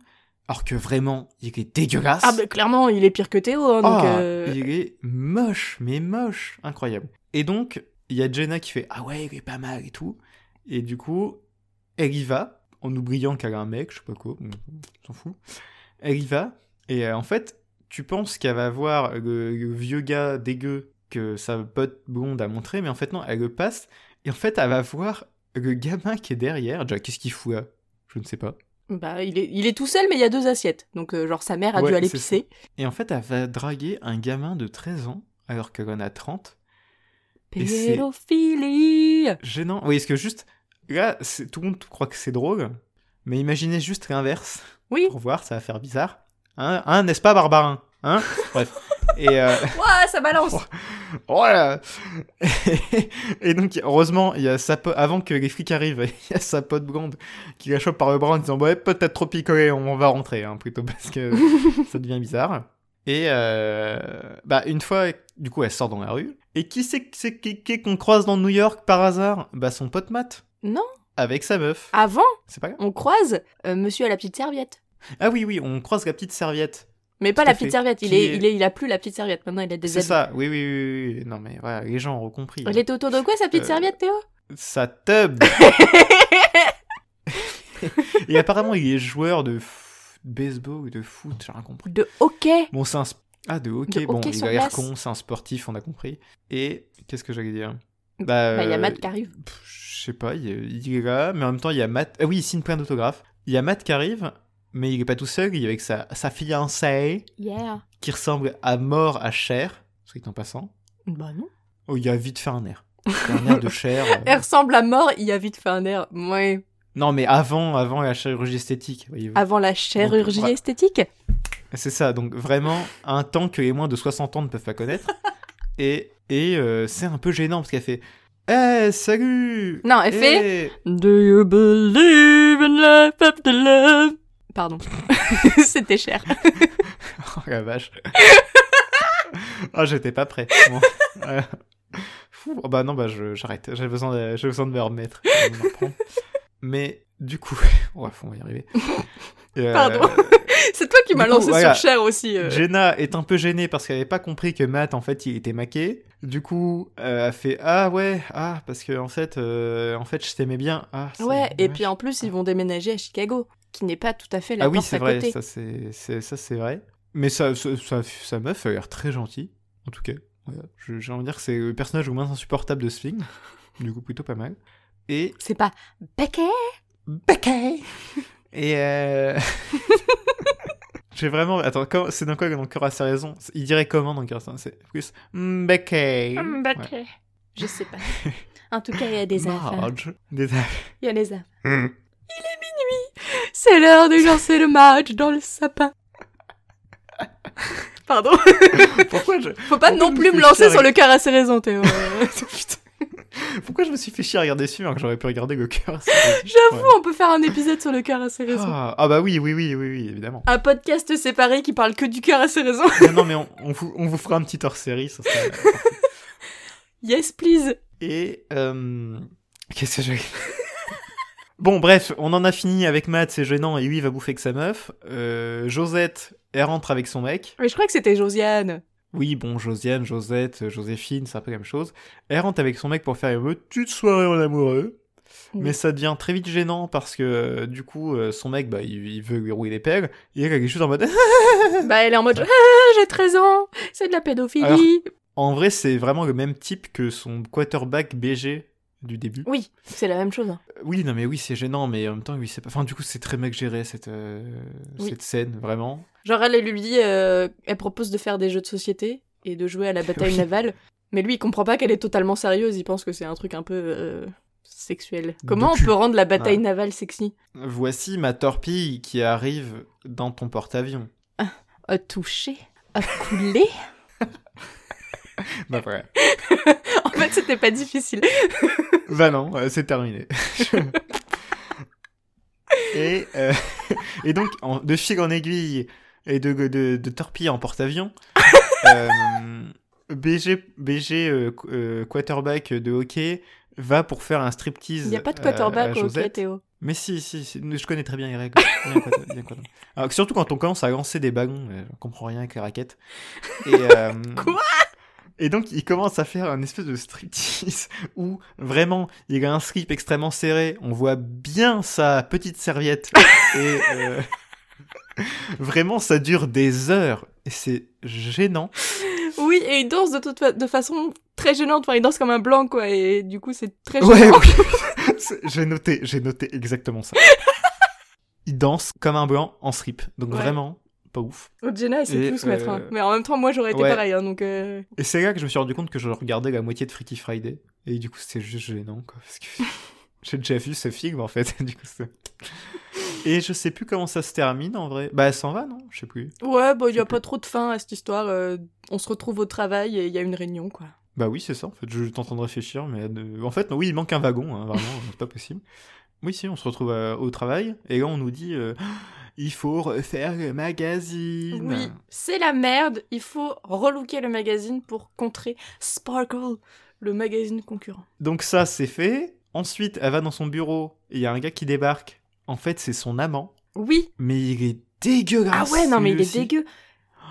Alors que vraiment, il est dégueulasse. Ah, bah clairement, il est pire que Théo. hein, donc, Ah, euh, Il est moche, mais moche. Incroyable. Et donc, il y a Jenna qui fait Ah ouais, il est pas mal et tout. Et du coup, elle y va, en oubliant qu'elle a un mec, je sais pas quoi, on s'en fout. Elle y va, et euh, en fait, tu penses qu'elle va voir le, le vieux gars dégueu que sa pote blonde a montré, mais en fait, non, elle le passe, et en fait, elle va voir le gamin qui est derrière. Déjà, qu'est-ce qu'il fout là? Je ne sais pas. Bah, il est, il est tout seul, mais il y a deux assiettes. Donc, euh, genre, sa mère a Ouais, dû aller pisser. Et en fait, elle va draguer un gamin de 13 ans, alors qu'elle en a 30. Et c'est- Pédophilie Gênant. Oui, parce que juste, là, tout le monde croit que c'est drôle, mais imaginez juste l'inverse. Oui. Pour voir, ça va faire bizarre. Hein, hein n'est-ce pas, Barbarin? Hein? Bref. Et, euh, Ouah, ça balance oh là Et donc, heureusement, il y a sa po- avant que les flics arrivent, il y a sa pote blonde qui la chope par le bras en disant Ouais, peut-être trop picolé, on va rentrer, hein, plutôt, parce que ça devient bizarre. Et euh, bah, une fois, du coup, elle sort dans la rue. Et qui c'est qu'on croise dans New York par hasard? Bah, son pote Matt, Non, avec sa meuf. avant, C'est pas grave. on croise euh, monsieur à la petite serviette. Ah oui, oui, on croise la petite serviette. Mais pas la petite fait. serviette, il, est, est- il, est, il a plus la petite serviette, maintenant il a des C'est ça, oui, oui, oui. Non, mais voilà, les gens ont compris. Elle était autour de quoi sa petite Euh, serviette, Théo? Sa tub Et apparemment, il est joueur de f- baseball ou de foot, j'ai rien compris. De hockey Bon, c'est un. Ah, de hockey, De bon, hockey il a l'air con, c'est un sportif, on a compris. Et qu'est-ce que j'allais dire? Bah, Bah, il y a euh, Matt qui arrive. Je sais pas, il, il est là, mais en même temps, il y a Matt. Ah oui, il signe plein d'autographes. Il y a Matt qui arrive, mais il est pas tout seul, il est avec sa, sa fiancée, Yeah. qui ressemble à mort à Cher, soit en passant. Bah non. Oh, il a vite fait un air. Un air de Cher. euh. Elle ressemble à mort, il a vite fait un air. Ouais. Non, mais avant, avant la chirurgie esthétique, voyez-vous. Avant la chirurgie esthétique C'est ça, donc vraiment un temps que les moins de 60 ans ne peuvent pas connaître. et et euh, c'est un peu gênant parce qu'elle fait Eh, salut Non, elle Eh fait Do you believe in life after love? Pardon. C'était cher. Oh la vache. oh, j'étais pas prêt. Bon. Euh, fou. Oh, bah non, bah je- j'arrête. J'ai besoin, de, j'ai besoin de me remettre. Mais du coup, ouais, on va y arriver. Euh, Pardon. C'est toi qui m'as coup, lancé voilà. sur Cher aussi. euh. Jenna est un peu gênée parce qu'elle avait pas compris que Matt en fait il était maqué. Du coup, euh, elle fait ah ouais ah parce que en fait euh, en fait je t'aimais bien ah. Ouais, et puis en plus, ils vont déménager à Chicago, qui n'est pas tout à fait la ah oui c'est à vrai côté. ça c'est c'est- ça c'est vrai. Mais ça, ça, ça- sa meuf a l'air très gentille en tout cas. Voilà. J'ai envie de dire que c'est le personnage le moins insupportable de ce film. du coup plutôt pas mal. Et C'est pas Becky? Becky Et euh... J'ai vraiment... Attends, c'est dans quoi dans Cœur à ses raisons? Il dirait comment dans raisons? C'est plus... Mm, Becky Mm, Becky. Je sais pas. En tout cas, il y a des affaires. Des affaires. Il y a des affaires. Mm. C'est l'heure de lancer le match dans le sapin. Pardon. Pourquoi je... Faut pas Pourquoi non je plus me lancer chier sur le cœur à ses raisons, Théo. Pourquoi je me suis fait chier à regarder ce film alors que j'aurais pu regarder le Cœur à ses raisons J'avoue, Ouais. on peut faire un épisode sur le cœur à ses raisons. ah, ah bah oui, oui, oui, oui, oui, évidemment. Un podcast séparé qui parle que du cœur à ses raisons. non, non, mais on, on vous, on vous fera un petit hors-série, ça serait... yes, please. Et euh, qu'est-ce que j'ai Bon, bref, on en a fini avec Matt, c'est gênant, et lui il va bouffer avec sa meuf. Euh, Josette, elle rentre avec son mec. Mais je crois que c'était Josiane. Oui, bon, Josiane, Josette, Joséphine, c'est un peu la même chose. Elle rentre avec son mec pour faire une petite soirée en amoureux. Oui. Mais ça devient très vite gênant parce que euh, du coup, euh, son mec, bah, il, il veut lui rouler les pelles. Et elle est juste en mode. Bah, elle est en mode Ah, j'ai 13 ans, c'est de la pédophilie. Alors- en vrai, c'est vraiment le même type que son quarterback BG du début. Oui, c'est la même chose. Oui, non, mais oui, c'est gênant, mais en même temps, oui, c'est pas. Enfin, du coup, c'est très mec géré cette, euh, Oui. cette scène, vraiment. Genre, elle, elle lui dit euh, Elle propose de faire des jeux de société et de jouer à la bataille Oui. navale. Mais lui, il comprend pas qu'elle est totalement sérieuse. Il pense que c'est un truc un peu euh, sexuel. Comment on peut rendre la bataille Ouais. navale sexy? Voici ma torpille qui arrive dans ton porte-avions. À toucher À couler Bah, voilà. En fait, c'était pas difficile. bah non, euh, c'est terminé. et, euh, et donc, en- de fil en aiguille et de, de, de torpille en porte-avions, euh, BG, BG euh, qu- quarterback de hockey va pour faire un striptease. Il n'y a pas de quarterback au hockey. Théo. Mais si, si, si, je connais très bien les règles. Alors, surtout quand on commence à lancer des ballons, je comprends rien avec les raquettes. Et, Quoi? Et donc, il commence à faire un espèce de striptease où vraiment il a un slip extrêmement serré. On voit bien sa petite serviette. et euh, vraiment, ça dure des heures. Et c'est gênant. Oui, et il danse de, toute fa- de façon très gênante. Enfin, il danse comme un blanc, quoi. Et du coup, c'est très Ouais, gênant. oui. C'est- j'ai noté, j'ai noté exactement ça. Il danse comme un blanc en slip. Donc Ouais. vraiment, pas ouf. Jenna, elle sait plus se mettre. hein. euh, Mais en même temps, moi, j'aurais été ouais. pareil. hein, donc, euh, Et c'est là que je me suis rendu compte que je regardais la moitié de Freaky Friday. Et du coup, c'était juste gênant, quoi. Parce que j'ai déjà vu ce film, en fait. du coup, c'est- Et je sais plus comment ça se termine, en vrai. Bah, elle s'en va, non? Je sais plus. Ouais, bah, il Je y a pas trop de fin à cette histoire. euh, on se retrouve au travail et il y a une réunion, quoi. Bah oui, c'est ça, en fait. Je suis en train de réfléchir, mais... de- En fait, non, oui, il manque un wagon, hein, vraiment. c'est pas possible. Oui, si, on se retrouve au travail. Et là, on nous dit... euh, Il faut refaire le magazine. Oui, c'est la merde. Il faut relooker le magazine pour contrer Sparkle, le magazine concurrent. Donc ça, c'est fait. Ensuite, elle va dans son bureau. Et il y a un gars qui débarque. En fait, c'est son amant. Oui. Mais il est dégueulasse. Ah ouais, non, mais il est aussi. dégueu.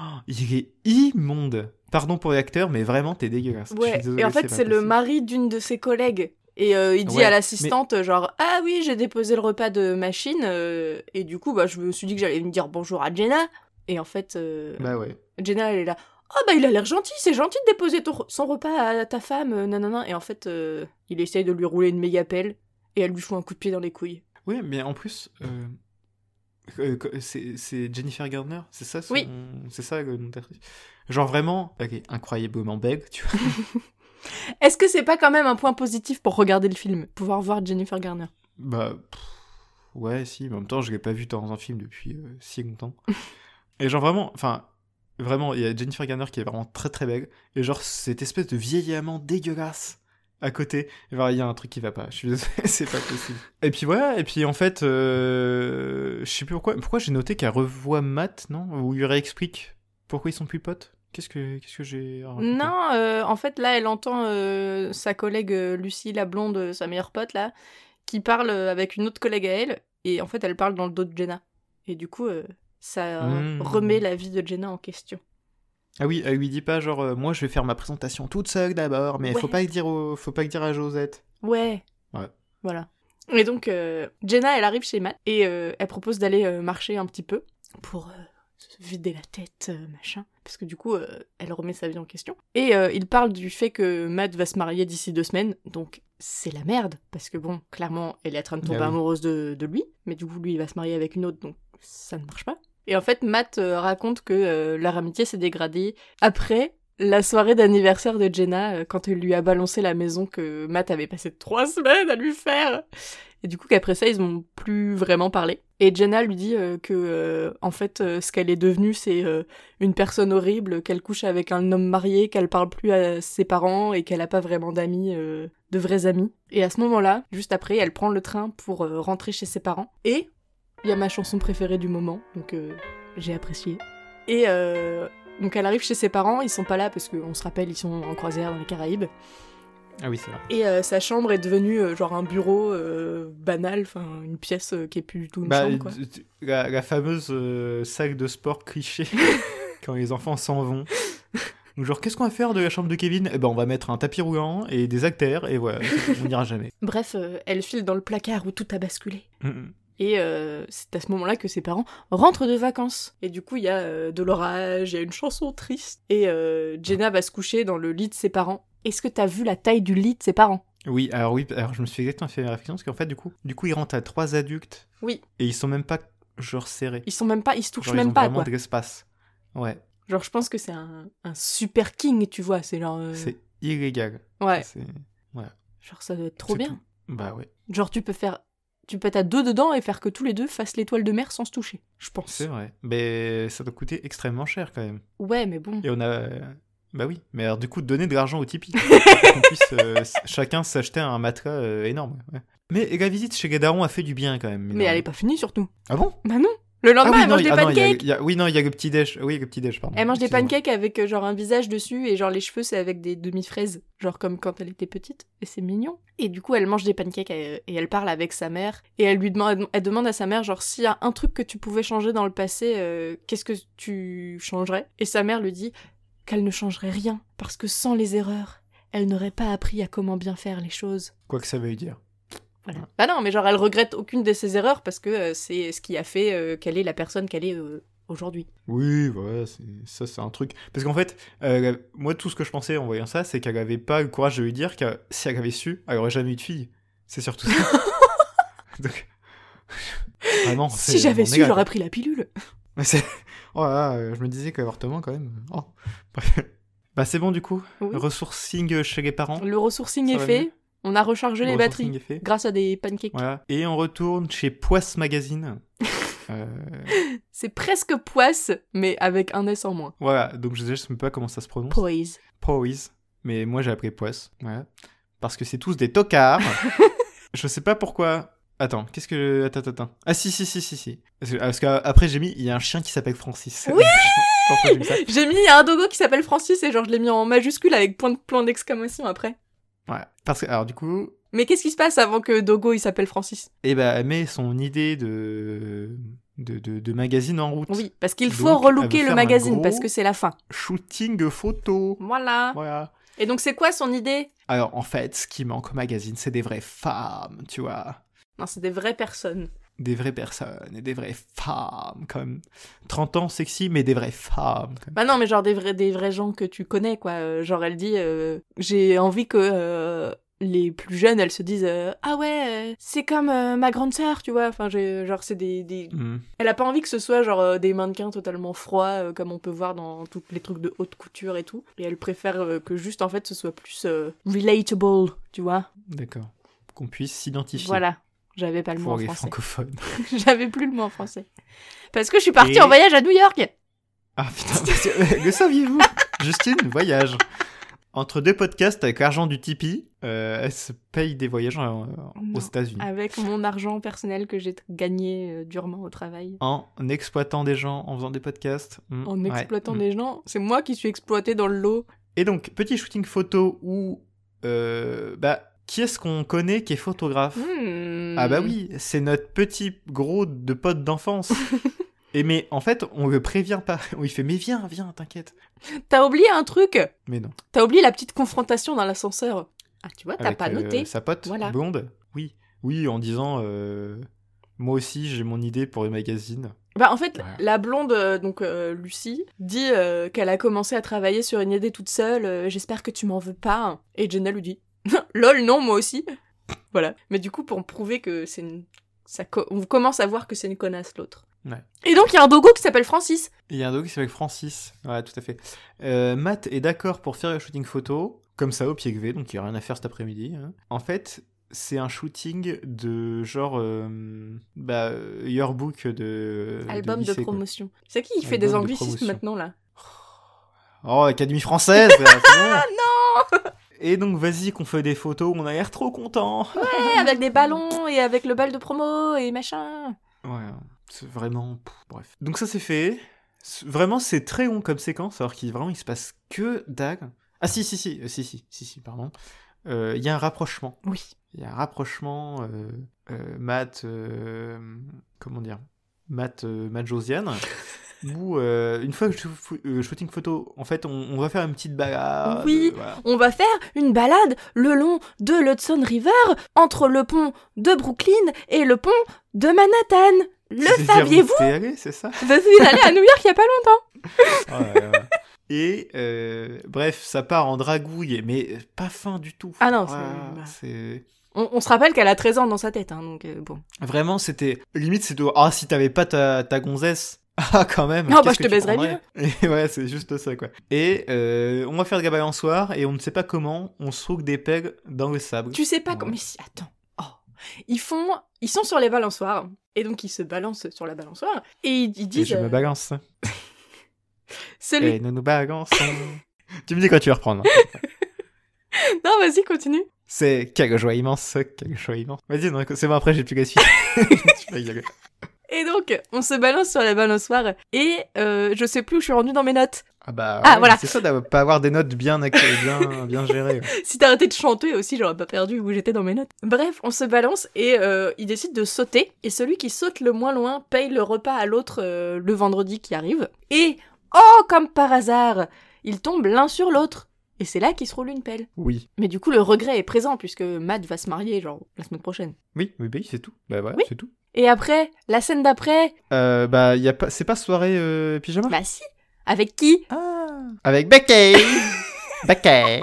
Oh, il est immonde. Pardon pour les acteurs, mais vraiment, t'es dégueulasse. Ouais, et en fait, c'est le mari d'une de ses collègues. Et euh, il dit Ouais, à l'assistante, genre, ah oui, j'ai déposé le repas de machine. euh, et du coup, bah, je me suis dit que j'allais me dire bonjour à Jenna. Et en fait, euh, Bah ouais. Jenna, elle est là. Oh bah il a l'air gentil, c'est gentil de déposer ton- son repas à ta femme, euh, nanana. Et en fait, il essaye de lui rouler une méga pelle et elle lui fout un coup de pied dans les couilles. Oui, mais en plus, c'est Jennifer Garner, c'est ça son- Oui. C'est ça Genre vraiment, ok, incroyablement belle, tu vois. Est-ce que c'est pas quand même un point positif pour regarder le film Pouvoir voir Jennifer Garner? Bah, pff, ouais, si, mais en même temps, je l'ai pas vu dans un film depuis euh, si longtemps. et genre vraiment, enfin, vraiment, il y a Jennifer Garner qui est vraiment très très belle, et genre cette espèce de vieil amant dégueulasse à côté. Il y a un truc qui va pas, je suis désolé, c'est pas possible. Et puis voilà, et puis en fait, euh, je sais plus pourquoi, pourquoi j'ai noté qu'elle revoit Matt, non? Ou lui réexplique pourquoi ils sont plus potes? Qu'est-ce que, qu'est-ce que j'ai Non, euh, en fait, là, elle entend euh, sa collègue euh, Lucie, la blonde, sa meilleure pote, là, qui parle avec une autre collègue à elle, et en fait, elle parle dans le dos de Jenna. Et du coup, euh, ça euh, Mm. remet la vie de Jenna en question. Ah oui, elle lui dit pas genre euh, moi je vais faire ma présentation toute seule d'abord, mais faut Ouais. pas le dire au... faut pas le dire à Josette. Ouais. Ouais. Voilà. Et donc, euh, Jenna, elle arrive chez Matt et euh, elle propose d'aller euh, marcher un petit peu pour euh, se vider la tête, euh, machin. Parce que du coup, euh, elle remet sa vie en question. Et euh, il parle du fait que Matt va se marier d'ici deux semaines, donc c'est la merde. Parce que bon, clairement, elle est en train de tomber Ah oui. amoureuse de, de lui, mais du coup, lui, il va se marier avec une autre, donc ça ne marche pas. Et en fait, Matt euh, raconte que leur amitié s'est dégradée après la soirée d'anniversaire de Jenna, quand elle lui a balancé la maison que Matt avait passé trois semaines à lui faire. Et du coup, qu'après ça, ils n'ont plus vraiment parlé. Et Jenna lui dit euh, que, euh, en fait, euh, ce qu'elle est devenue, c'est une personne horrible, qu'elle couche avec un homme marié, qu'elle parle plus à ses parents et qu'elle n'a pas vraiment d'amis, de vrais amis. Et à ce moment-là, juste après, elle prend le train pour rentrer chez ses parents. Et il y a ma chanson préférée du moment, donc j'ai apprécié. Et donc elle arrive chez ses parents, ils sont pas là parce qu'on se rappelle, ils sont en croisière dans les Caraïbes. Ah oui, c'est vrai. Et euh, sa chambre est devenue euh, genre un bureau euh, banal, enfin une pièce qui est plus du tout une Bah, chambre quoi. la, la fameuse salle de sport cliché quand les enfants s'en vont. Genre qu'est-ce qu'on va faire de la chambre de Kevin? Eh ben on va mettre un tapis roulant et des haltères et voilà, on n'ira jamais. Bref, elle file dans le placard où tout a basculé. Mm. Et euh, c'est à ce moment-là que ses parents rentrent de vacances. Et du coup, il y a euh, de l'orage, il y a une chanson triste. Et euh, Jenna va se coucher dans le lit de ses parents. Est-ce que t'as vu la taille du lit de ses parents? Oui, alors oui, alors je me suis exactement fait la réflexion parce qu'en fait du coup, du coup ils rentrent à trois adultes. Oui. Et ils sont même pas genre serrés. Ils sont même pas, ils se touchent Genre, ils même ont pas vraiment quoi. de l'espace. Ouais, Genre, je pense que c'est un, un super king, tu vois. C'est genre. euh, c'est illégal. Ouais. C'est- Genre, ça doit être trop bien. tout. Bah ouais, Genre, tu peux faire. Tu peux être à deux dedans et faire que tous les deux fassent l'étoile de mer sans se toucher. Je pense. c'est vrai. Mais ça doit coûter extrêmement cher quand même. Ouais, mais bon. Et on a. Bah oui, mais alors du coup, donner de l'argent au Tipeee. pour qu'on puisse euh, chacun s'acheter un matelas euh, énorme. ouais. Mais la visite chez Gaдаron a fait du bien quand même. Mais elle est pas finie surtout. Ah bon? Bah non. Le Ah lendemain, oui, elle non, mange des ah non, il y a- pancakes. il y a- Oui, non, il y a le petit déj. Oui, le petit déj, pardon. Elle mange des pancakes avec euh, genre un visage dessus et genre les cheveux c'est avec des demi-fraises, genre comme quand elle était petite et c'est mignon. Et du coup elle mange des pancakes et elle parle avec sa mère et elle lui demande, elle demande à sa mère genre s'il y a un truc que tu pouvais changer dans le passé, euh, qu'est-ce que tu changerais? Et sa mère lui dit qu'elle ne changerait rien parce que sans les erreurs, elle n'aurait pas appris à comment bien faire les choses. Quoi que ça veuille dire. Voilà. Bah non, mais genre elle regrette aucune de ses erreurs parce que euh, c'est ce qui a fait euh, qu'elle est la personne qu'elle est euh, aujourd'hui. Oui, voilà, ça c'est un truc. Parce qu'en fait, moi tout ce que je pensais en voyant ça, c'est qu'elle avait pas le courage de lui dire que si elle avait su, elle aurait jamais eu de fille. C'est surtout ça. Donc... Vraiment, c'est- Si j'avais su, j'aurais pris la pilule. Mais c'est... Oh là là, euh, je me disais qu'avortement quand même... Oh. Bah c'est bon du coup. Oui. Ressourcing chez les parents. Le ressourcing Ça est fait. On a rechargé Le les batteries grâce à des pancakes. Voilà. Et on retourne chez Poisse Magazine. Euh, C'est presque poisse, mais avec un S en moins. voilà, donc je ne sais même pas comment ça se prononce. Poise. Poise. Mais moi j'ai appris Poisse. Voilà. Parce que c'est tous des tocards. je sais pas pourquoi. Attends, qu'est-ce que. Attends, attends, attends. Ah si, si, si, si, si. Parce que- Parce qu'après j'ai mis, il y a un chien qui s'appelle Francis. Oui j'ai mis il y a un dogo qui s'appelle Francis et genre je l'ai mis en majuscule avec point de point d'exclamation après. Ouais. Parce que, alors du coup, Mais qu'est-ce qui se passe avant que Dogo il s'appelle Francis? Eh ben, elle met son idée de. De, de, de magazine en route. Oui, parce qu'il faut relooker le magazine parce que c'est la fin. Shooting photo. Voilà. Voilà. Et donc c'est quoi son idée? Alors en fait, ce qui manque au magazine, c'est des vraies femmes, tu vois. Non, c'est des vraies personnes. Des vraies personnes et des vraies femmes, comme 30 ans sexy, mais des vraies femmes. Comme... Bah non, mais genre des vrais, des vrais gens que tu connais, quoi. Euh, Genre, elle dit, euh, j'ai envie que euh, les plus jeunes, elles se disent, euh, ah ouais, c'est comme ma grande sœur, tu vois. Enfin, genre, c'est des, des... Hmm. Elle a pas envie que ce soit genre des mannequins totalement froids, comme on peut voir dans tous les trucs de haute couture et tout. Et elle préfère que juste, en fait, ce soit plus relatable, tu vois. D'accord. Qu'on puisse s'identifier. Voilà. J'avais pas le mot en français. J'avais plus le mot en français. Parce que je suis partie Et- en voyage à New York. Ah putain, que- le saviez-vous? Justine, voyage. Entre deux podcasts avec l'argent du Tipeee, euh, elle se paye des voyages en- en- Non. aux États-Unis. Avec mon argent personnel que j'ai gagné euh, durement au travail. En exploitant des gens, en faisant des podcasts. Hmm, En exploitant Hmm. des gens. C'est moi qui suis exploité dans le lot. Et donc, petit shooting photo où, euh, bah, qui est-ce qu'on connaît qui est photographe Hmm. Ah bah oui, c'est notre petit gros de pote d'enfance. Et mais en fait, on le prévient pas. On lui fait mais viens, viens, t'inquiète. T'as oublié un truc? Mais non. T'as oublié la petite confrontation dans l'ascenseur? Ah, tu vois, t'as Avec, pas euh, noté. sa pote Voilà. blonde? Oui, oui, en disant euh, moi aussi j'ai mon idée pour les magazines. Bah en fait, la blonde, euh, donc euh, Lucie, dit euh, qu'elle a commencé à travailler sur une idée toute seule. euh, J'espère que tu m'en veux pas. Et Jenna lui dit, lol, non, moi aussi. voilà. Mais du coup, pour prouver que c'est une, ça, co- on commence à voir que c'est une connasse l'autre. Ouais. Et donc il y a un dogo qui s'appelle Francis. Il y a un doc qui s'appelle Francis. Ouais, tout à fait. Euh, Matt est d'accord pour faire le shooting photo, comme ça au pied levé, donc il n'y a rien à faire cet après-midi. hein. En fait, c'est un shooting de genre. euh, bah, yearbook de. Album de, lycée, promotion. C'est qui qui fait des de anglicismes maintenant là? Oh, Académie française là, c'est bon. Et donc, vas-y, qu'on fait des photos, on a l'air trop content. Ouais, avec des ballons et avec le bal de promo et machin. Ouais, c'est vraiment. pff, bref. Donc, ça, c'est fait. Vraiment, c'est très long comme séquence, alors qu'il vraiment, il se passe que dague. Ah, si, si, si, euh, si, si, si, si, pardon. Euh, Il y a un rapprochement. Oui. Il y a un rapprochement. Euh, Matt. comment dire? Matt, Matt Josiane. où, euh, une fois que je euh, shooting photo, en fait, on, on va faire une petite balade. Oui. euh, voilà. On va faire une balade le long de l'Hudson River entre le pont de Brooklyn et le pont de Manhattan. Le saviez-vous allé, c'est ça? Je suis allée à New York il y a pas longtemps. Ouais, ouais. Et euh, bref, ça part en dragouille, mais pas fin du tout. Ah non, Ouais, c'est- bah. c'est On, on se rappelle qu'elle a 13 ans dans sa tête, hein, donc euh, bon. vraiment c'était limite c'est de ah si t'avais pas ta, ta gonzesse ah quand même. Non, bah, je te prendrais Et ouais, c'est juste ça quoi. Et euh, on va faire de la balançoire et on ne sait pas comment on se trouve des pelles dans le sable. Tu sais pas comment. Mais si, attends. Oh. Ils font. Ils sont sur les balançoires. Et donc ils se balancent sur la balançoire. Et ils, ils Et disent. je me euh, balance. celui. Et nous nous balançons. tu me dis quand tu vas reprendre. hein. Non, vas-y, continue. C'est quelle joie immense, quelle joie immense. Vas-y, non, c'est bon, après j'ai plus la suite. Et donc, on se balance sur la balançoire. Et euh, je sais plus où je suis rendue dans mes notes. Ah bah Ah, ouais, voilà. C'est ça de pas avoir des notes bien, bien, bien gérées. ouais. Si t'arrêtais de chanter aussi, j'aurais pas perdu où j'étais dans mes notes. Bref, on se balance et euh, il décide de sauter. Et celui qui saute le moins loin paye le repas à l'autre euh, le vendredi qui arrive. Et, oh, comme par hasard, ils tombent l'un sur l'autre. Et c'est là qu'ils se roulent une pelle. Oui. Mais du coup, le regret est présent puisque Matt va se marier, genre, la semaine prochaine. Oui, oui, oui, c'est tout. Bah voilà, Oui. c'est tout. Et après, la scène d'après, Euh, bah, y a pas, c'est pas soirée euh, pyjama? Bah si. Avec qui? Ah. Avec Becky Becky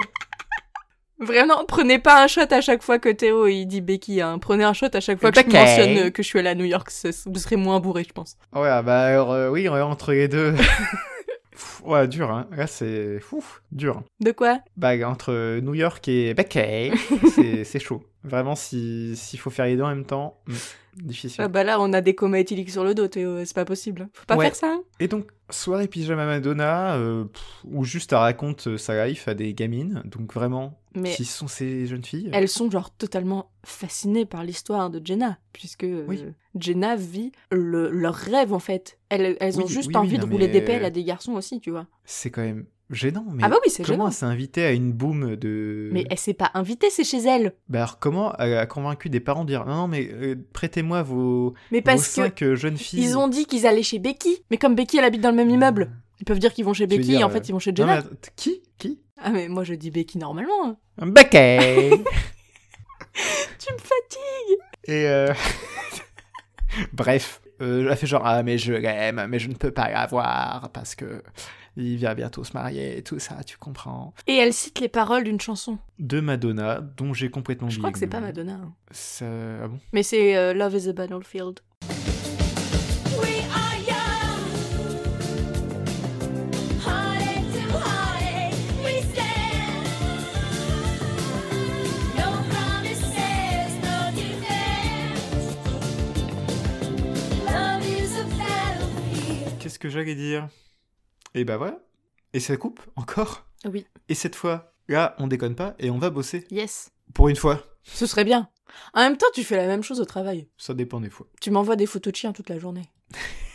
Vraiment, prenez pas un shot à chaque fois que Théo il dit Becky, hein. Prenez un shot à chaque fois que je mentionne que je suis allée à New York, vous serez moins bourré, je pense. Ouais, ah bah alors, euh, oui, entre les deux. Pff, ouais, dur, hein. Là, c'est fou, dur. De quoi? Bah, entre New York et Becky, c'est chaud. Vraiment, si- s'il faut faire les deux en même temps, hmm, difficile. Ah bah là, on a des comas éthyliques sur le dos, Théo, c'est pas possible. Faut pas Ouais. faire ça. hein. Et donc, soirée pyjama Madonna, euh, pff, où juste elle raconte euh, sa life à des gamines, donc vraiment, Mais qui sont ces jeunes filles elles sont genre totalement fascinées par l'histoire de Jenna, puisque euh. Jenna vit le, leur rêve en fait. Elles, elles ont Oui, juste oui, envie de rouler des pelles à des garçons aussi, tu vois. C'est quand même gênant, mais Ah bah oui, c'est comment gênant. elle s'est invitée à une boom de... Mais elle s'est pas invitée, c'est chez elle. Bah alors comment elle a convaincu des parents de dire non non mais euh, prêtez-moi vos, Mais parce que cinq euh, jeunes filles. ils ont dit qu'ils allaient chez Becky. Mais comme Becky, elle habite dans le même immeuble, ils peuvent dire qu'ils vont chez Becky dire, et en euh, fait ils vont chez Non, Jenna. mais qui Qui? Ah mais moi je dis Becky normalement. hein. Becky Tu me fatigues. Et euh... Bref, euh, elle a fait genre ah mais je l'aime, mais je ne peux pas l'avoir parce que il va bientôt se marier et tout ça, tu comprends. Et elle cite les paroles d'une chanson. De Madonna, dont j'ai complètement Je crois oublié que c'est pas. Madonna. hein. Ça... Ah bon? Mais c'est euh, Love is a Battlefield. Qu'est-ce que j'allais dire? Et bah voilà. Et ça coupe encore. Oui. Et cette fois, là, on déconne pas et on va bosser. Yes. Pour une fois. Ce serait bien. En même temps, tu fais la même chose au travail. Ça dépend des fois. Tu m'envoies des photos de chiens toute la journée.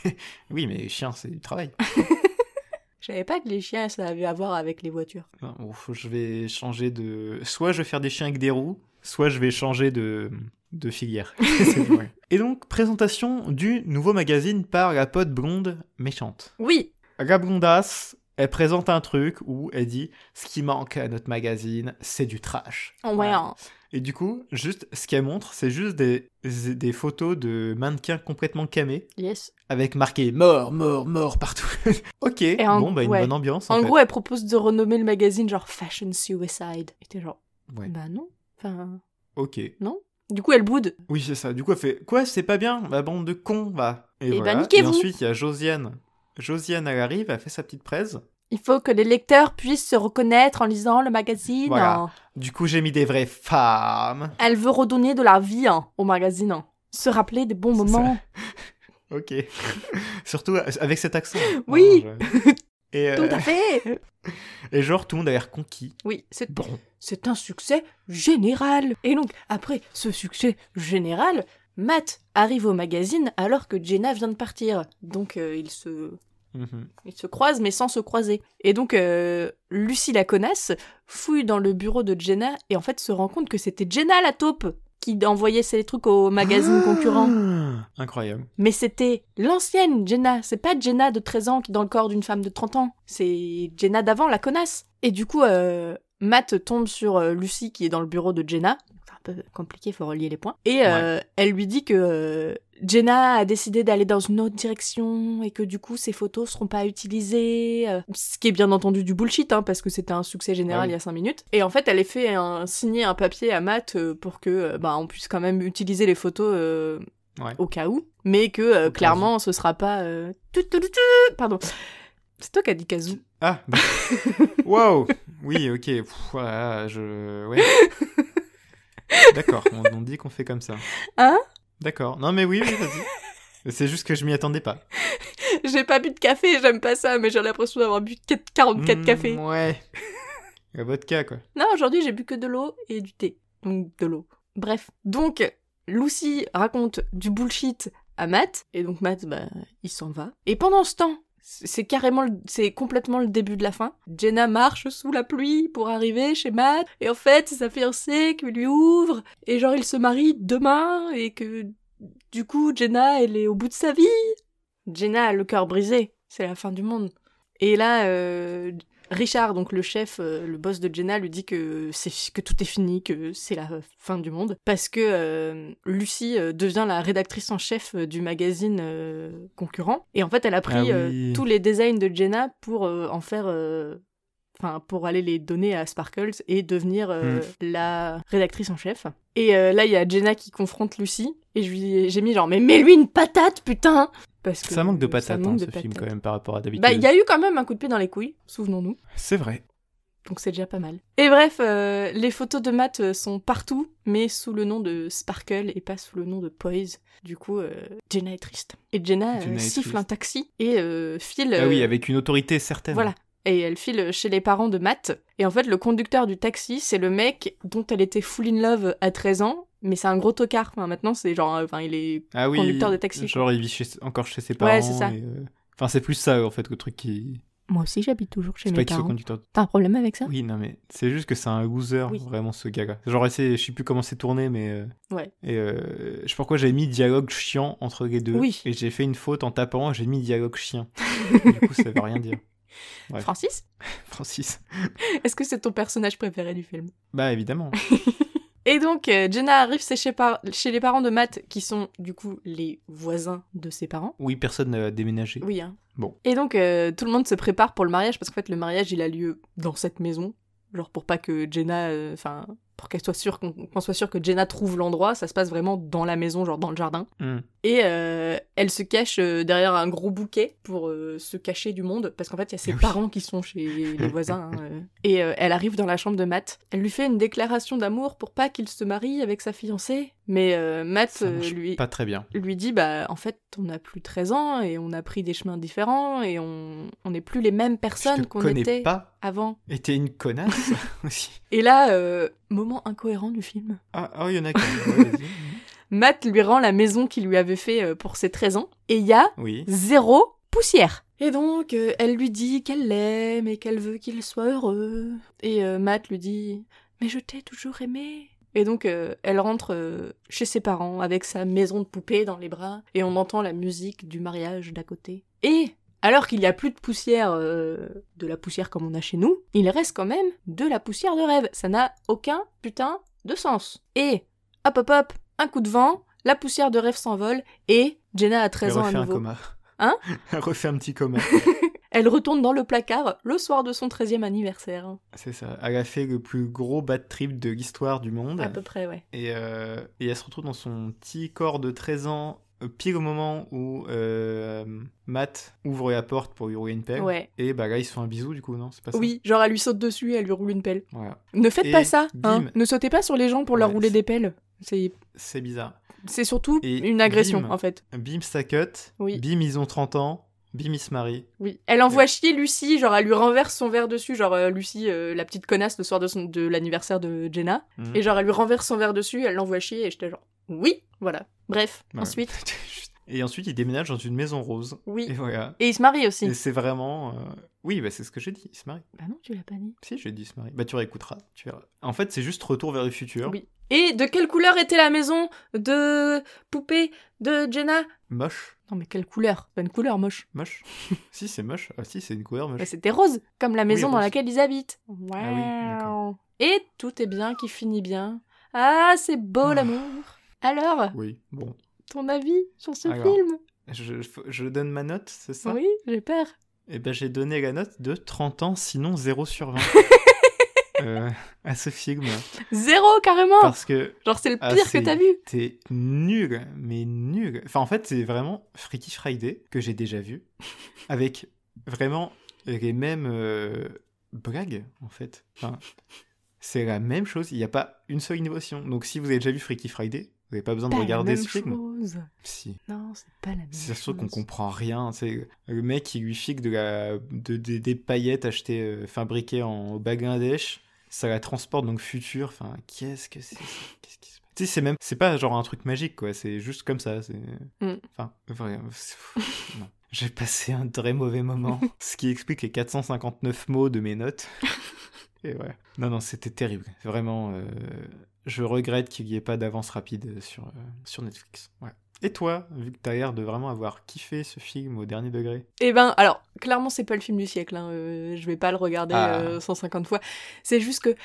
Oui, mais chien, c'est du travail. Je savais pas que les chiens, ça avait à voir avec les voitures. Non, bon, faut- je vais changer de. Soit je vais faire des chiens avec des roues, soit je vais changer de, de filière. Et donc, présentation du nouveau magazine par la pote blonde méchante. Oui, La blondasse, elle présente un truc où elle dit ce qui manque à notre magazine, c'est du trash. Voilà. hein. Et du coup, juste ce qu'elle montre, c'est juste des, des photos de mannequins complètement camés Yes. avec marqué mort, mort, mort partout. ok, en- bon, bah une ouais. bonne ambiance. En, En fait. gros, elle propose de renommer le magazine genre Fashion Suicide. Et t'es genre, Ouais. bah non. Enfin, ok. du coup, elle boude. Oui, c'est ça. Du coup, elle fait Quoi, c'est pas bien? La bande de cons, va. Et, Eh ben, voilà. Et niquez-vous. ensuite, il y a Josiane. Josiane, arrive, elle fait sa petite presse. Il faut que les lecteurs puissent se reconnaître en lisant le magazine. Voilà. Du coup, j'ai mis des vraies femmes. Elle veut redonner de la vie hein, au magazine. hein. Se rappeler des bons moments. Ok. Surtout avec cet accent. Oui. Oh, je- Et, euh, Tout à fait. et genre, tout le monde a l'air conquis. Oui, c'est Bon. c'est un succès général. Et donc, après ce succès général, Matt arrive au magazine alors que Jenna vient de partir. Donc, euh, ils, se, Mhm. ils se croisent, mais sans se croiser. Et donc, euh, Lucie la connasse fouille dans le bureau de Jenna et en fait se rend compte que c'était Jenna la taupe qui envoyait ses trucs au magazine concurrent. Ah, Incroyable. Mais c'était l'ancienne Jenna, c'est pas Jenna de 13 ans qui est dans le corps d'une femme de 30 ans, c'est Jenna d'avant, la connasse. Et du coup, euh, Matt tombe sur euh, Lucie qui est dans le bureau de Jenna. C'est un peu compliqué, faut relier les points. Et euh, elle lui dit que euh, Jenna a décidé d'aller dans une autre direction et que du coup ses photos seront pas utilisées. euh, ce qui est bien entendu du bullshit, hein, parce que c'était un succès général Ah il y a 5 minutes. Et en fait, elle a fait un, signer un papier à Matt pour que bah, on puisse quand même utiliser les photos Ouais. au cas où, mais que clairement ce sera pas. Pardon. C'est toi qui as dit Kazoo. Ah, bah. wow. Oui, ok. Pff, voilà, je. Ouais. D'accord, on, on dit qu'on fait comme ça. Hein? D'accord. Non, mais oui, oui, vas-y. C'est juste que je m'y attendais pas. J'ai pas bu de café, j'aime pas ça, mais j'ai l'impression d'avoir bu 4 44 Mm, cafés. Ouais. La vodka, quoi. Non, aujourd'hui j'ai bu que de l'eau et du thé. Donc de l'eau. Bref. Donc, Lucy raconte du bullshit à Matt, et donc Matt, bah, il s'en va. Et pendant ce temps, c'est carrément, c'est complètement le début de la fin. Jenna marche sous la pluie pour arriver chez Matt, et en fait, c'est sa fiancée qui lui ouvre, et genre, ils se marient demain, et que, du coup, Jenna, elle est au bout de sa vie. Jenna a le cœur brisé, c'est la fin du monde. Et là, euh, Richard, donc le chef, euh, le boss de Jenna, lui dit que c'est que tout est fini, que c'est la fin du monde, parce que euh, Lucie euh, devient la rédactrice en chef du magazine euh, concurrent. Et en fait, elle a pris Ah euh, tous les designs de Jenna pour en faire, enfin, pour aller les donner à Sparkles et devenir euh, Hmm. la rédactrice en chef. Et euh, là, il y a Jenna qui confronte Lucie, et j'ai mis genre, mais mets-lui une patate, putain. Parce que Ça manque de ça patates, manque hein, de ce film, quand même, par rapport à d'habitude. Bah, il y a eu quand même un coup de pied dans les couilles, souvenons-nous. C'est vrai. Donc c'est déjà pas mal. Et bref, euh, les photos de Matt euh, sont partout, mais sous le nom de Sparkle et pas sous le nom de Poise. Du coup, euh, Jenna est triste. Et Jenna, Jenna siffle un taxi et file... Ah oui, avec une autorité certaine. Voilà. Et elle file chez les parents de Matt. Et en fait, le conducteur du taxi, c'est le mec dont elle était full in love à 13 ans. Mais c'est un gros tocard. Enfin, maintenant, c'est genre... euh, Enfin, il est... Ah oui. Conducteur de taxi, Genre, il vit chez- encore chez ses parents. Ouais, c'est ça. et, euh, Enfin, c'est plus ça, en fait, le truc qui. Moi aussi, j'habite toujours chez mes pas parents. conducteur. T'as un problème avec ça? Oui, non, mais c'est juste que c'est un loser, Oui. vraiment, ce gars-là. Genre, je sais plus comment c'est tourné, mais. euh, Ouais. Et euh, je sais pas pourquoi j'avais mis dialogue chiant entre les deux. Oui. Et j'ai fait une faute en tapant, j'ai mis dialogue chien. du coup, ça veut rien dire. Ouais. Francis? Francis. Est-ce que c'est ton personnage préféré du film? Bah, évidemment. Et donc, euh, Jenna arrive chez, chez par- chez les parents de Matt, qui sont du coup les voisins de ses parents. Oui, personne n'a déménagé. Oui, hein. Bon. Et donc, euh, tout le monde se prépare pour le mariage, parce qu'en fait, le mariage, il a lieu dans cette maison. Genre, pour pas que Jenna. euh, Enfin, pour qu'elle soit sûre, qu'on soit sûr que Jenna trouve l'endroit, ça se passe vraiment dans la maison, genre dans le jardin. Hmm. Et euh, elle se cache euh, derrière un gros bouquet pour euh, se cacher du monde, parce qu'en fait, il y a ses Ah oui. parents qui sont chez les voisins. hein, euh. Et elle arrive dans la chambre de Matt. Elle lui fait une déclaration d'amour pour pas qu'il se marie avec sa fiancée. Mais Matt lui, Pas très bien. lui dit bah en fait on a plus 13 ans et on a pris des chemins différents et on on n'est plus les mêmes personnes qu'on était pas. avant. Et t'es une connasse aussi. Et là euh, moment incohérent du film. Ah, oh, il y en a qui. Matt lui rend la maison qu'il lui avait fait euh, pour ses 13 ans et il y a Oui. zéro poussière. Et donc euh, elle lui dit qu'elle l'aime et qu'elle veut qu'il soit heureux et euh, Matt lui dit mais je t'ai toujours aimé. Et donc, euh, elle rentre euh, chez ses parents avec sa maison de poupée dans les bras, et on entend la musique du mariage d'à côté. Et alors qu'il n'y a plus de poussière, euh, de la poussière comme on a chez nous, il reste quand même de la poussière de rêve. Ça n'a aucun putain de sens. Et hop hop hop, un coup de vent, la poussière de rêve s'envole, et Jenna a 13 Elle ans à refait un nouveau. coma. Hein Elle refait un petit coma. Elle retourne dans le placard le soir de son 13e anniversaire. C'est ça. Elle a fait le plus gros bad trip de l'histoire du monde. À peu près, ouais. Et, euh, et elle se retrouve dans son petit corps de 13 ans, pile au moment où euh, Matt ouvre la porte pour lui rouler une pelle. Ouais. Et bah là, ils se font un bisou, du coup, non C'est pas ça Oui, genre elle lui saute dessus et elle lui roule une pelle. Voilà. Ne faites Et pas ça, hein. Ne sautez pas sur les gens pour leur rouler des pelles. C'est bizarre. c'est surtout Et une agression, bim. en fait. Bim, ça cut. Oui. Bim, ils ont 30 ans. Bim, ils se marient. Oui. Elle envoie chier Lucie, genre elle lui renverse son verre dessus, genre euh, Lucie, euh, la petite connasse, le soir de, son- de l'anniversaire de Jenna. Mhm. Et genre elle lui renverse son verre dessus, elle l'envoie chier et j'étais genre oui, voilà. Bref, Ouais. ensuite, Et ensuite, ils déménagent dans une maison rose. oui. Et voilà. Et il se marie aussi. Et c'est vraiment. euh, Oui, bah, c'est ce que j'ai dit. Ils se marient. Bah non, tu l'as pas dit. Si, j'ai dit ils se marient. Bah, tu réécouteras. Tu verras. En fait, c'est juste retour vers le futur. Oui. Et de quelle couleur était la maison de poupée de Jenna? Moche. Non mais quelle couleur? Pas une couleur moche. Moche. si, c'est moche. Ah, si, c'est une couleur moche. Bah, c'était rose, comme la maison dans rose. laquelle ils habitent. Ah oui. Et tout est bien qui finit bien. Ah, c'est beau Ah. l'amour. Alors, Oui, bon. ton avis sur ce Alors. film? Je, je donne ma note, c'est ça? Oui, j'ai peur. Et ben, j'ai donné la note de 30 ans, sinon 0 sur 20. euh, à ce film. Zéro carrément Parce que Genre c'est le Ah, pire que c'est- t'as vu t'es nul, mais nul. Enfin, en fait, c'est vraiment Freaky Friday que j'ai déjà vu, avec vraiment les mêmes euh, blagues, en fait. Enfin, c'est la même chose, il n'y a pas une seule innovation. Donc, si vous avez déjà vu Freaky Friday, vous n'avez pas besoin de la regarder même ce film. chose. Si. Non, c'est pas la même C'est chose. sûr qu'on comprend rien. C'est le mec qui lui fixe de la, de, de- des paillettes achetées, euh, fabriquées en, au Bangladesh. Ça la transporte donc futur. Enfin, qu'est-ce que c'est Qu'est-ce qui se passe? Tu sais, c'est même, c'est pas genre un truc magique quoi. C'est juste comme ça. C'est, Mm. enfin, vraiment, c'est- non. J'ai passé un très mauvais moment. Ce qui explique les 459 mots de mes notes. Et ouais. Non, non, c'était terrible. Vraiment, euh, je regrette qu'il n'y ait pas d'avance rapide sur, euh, sur Netflix. Ouais. Et toi, vu que t'as l'air de vraiment avoir kiffé ce film au dernier degré? Eh ben, alors, clairement, c'est pas le film du siècle. Hein. euh, je vais pas le regarder Ah. euh, 150 fois. C'est juste que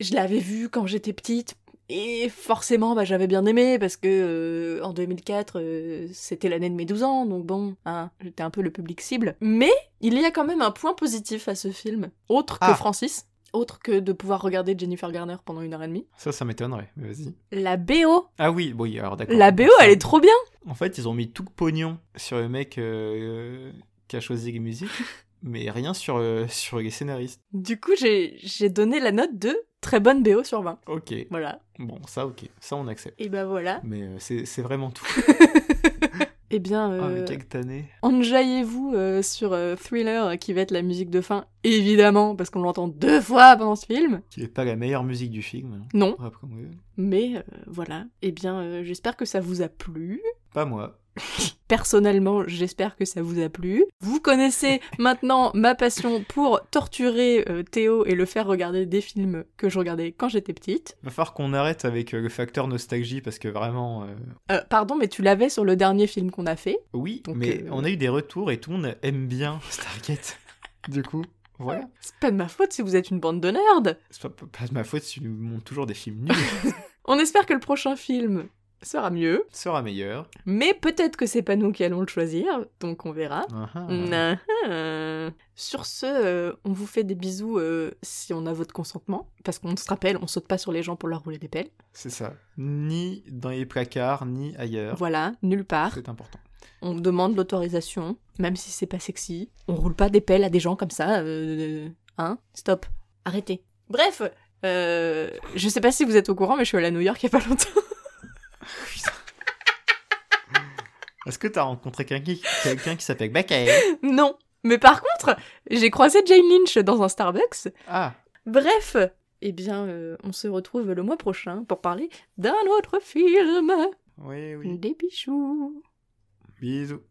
je l'avais vu quand j'étais petite. Et forcément, bah, j'avais bien aimé parce que en 2004, euh, c'était l'année de mes 12 ans, donc bon, hein, j'étais un peu le public cible. Mais il y a quand même un point positif à ce film, autre que Ah. Francis, autre que de pouvoir regarder Jennifer Garner pendant une heure et demie. Ça, ça m'étonnerait, mais vas-y. La BO, Ah oui, oui, alors d'accord. la BO, elle est trop bien. En fait, ils ont mis tout le pognon sur le mec euh, qui a choisi les musiques, mais rien sur, euh, sur les scénaristes. Du coup, j'ai donné la note de très bonne BO sur 20. Ok, Voilà. bon, ça, ok, ça, on accepte. Et bah voilà. Mais euh, c'est c'est vraiment tout. Eh bien, Ah, euh, enjaillez-vous euh, sur euh, Thriller, qui va être la musique de fin, évidemment, parce qu'on l'entend deux fois pendant ce film. Qui est pas la meilleure musique du film. hein. Non, Après, oui. mais euh, voilà. Eh bien, j'espère que ça vous a plu. Pas moi. Personnellement, j'espère que ça vous a plu. Vous connaissez maintenant ma passion pour torturer euh, Théo et le faire regarder des films que je regardais quand j'étais petite. Va falloir qu'on arrête avec euh, le facteur nostalgie parce que vraiment. euh, pardon, mais tu l'avais sur le dernier film qu'on a fait. Oui, Donc, mais on a eu des retours et tout le monde aime bien Stargate. du coup, voilà. C'est pas de ma faute si vous êtes une bande de nerds. C'est pas, pas de ma faute si tu nous montres toujours des films nuls. On espère que le prochain film sera mieux. sera meilleur. Mais peut-être que c'est pas nous qui allons le choisir, donc on verra. Ah. Sur ce, euh, on vous fait des bisous euh, si on a votre consentement, parce qu'on se rappelle, on saute pas sur les gens pour leur rouler des pelles. C'est ça. Ni dans les placards, ni ailleurs. Voilà, nulle part. C'est important. On demande l'autorisation, même si c'est pas sexy. On roule pas des pelles à des gens comme ça. euh, hein Stop. Arrêtez. Bref, je sais pas si vous êtes au courant, mais je suis allée à New York il y a pas longtemps. Est-ce que t'as rencontré quelqu'un qui, quelqu'un qui s'appelle Bakay non. Mais par contre, j'ai croisé Jane Lynch dans un Starbucks. Ah, Bref, eh bien, euh, on se retrouve le mois prochain pour parler d'un autre film. oui, oui. Des bichous. Bisous.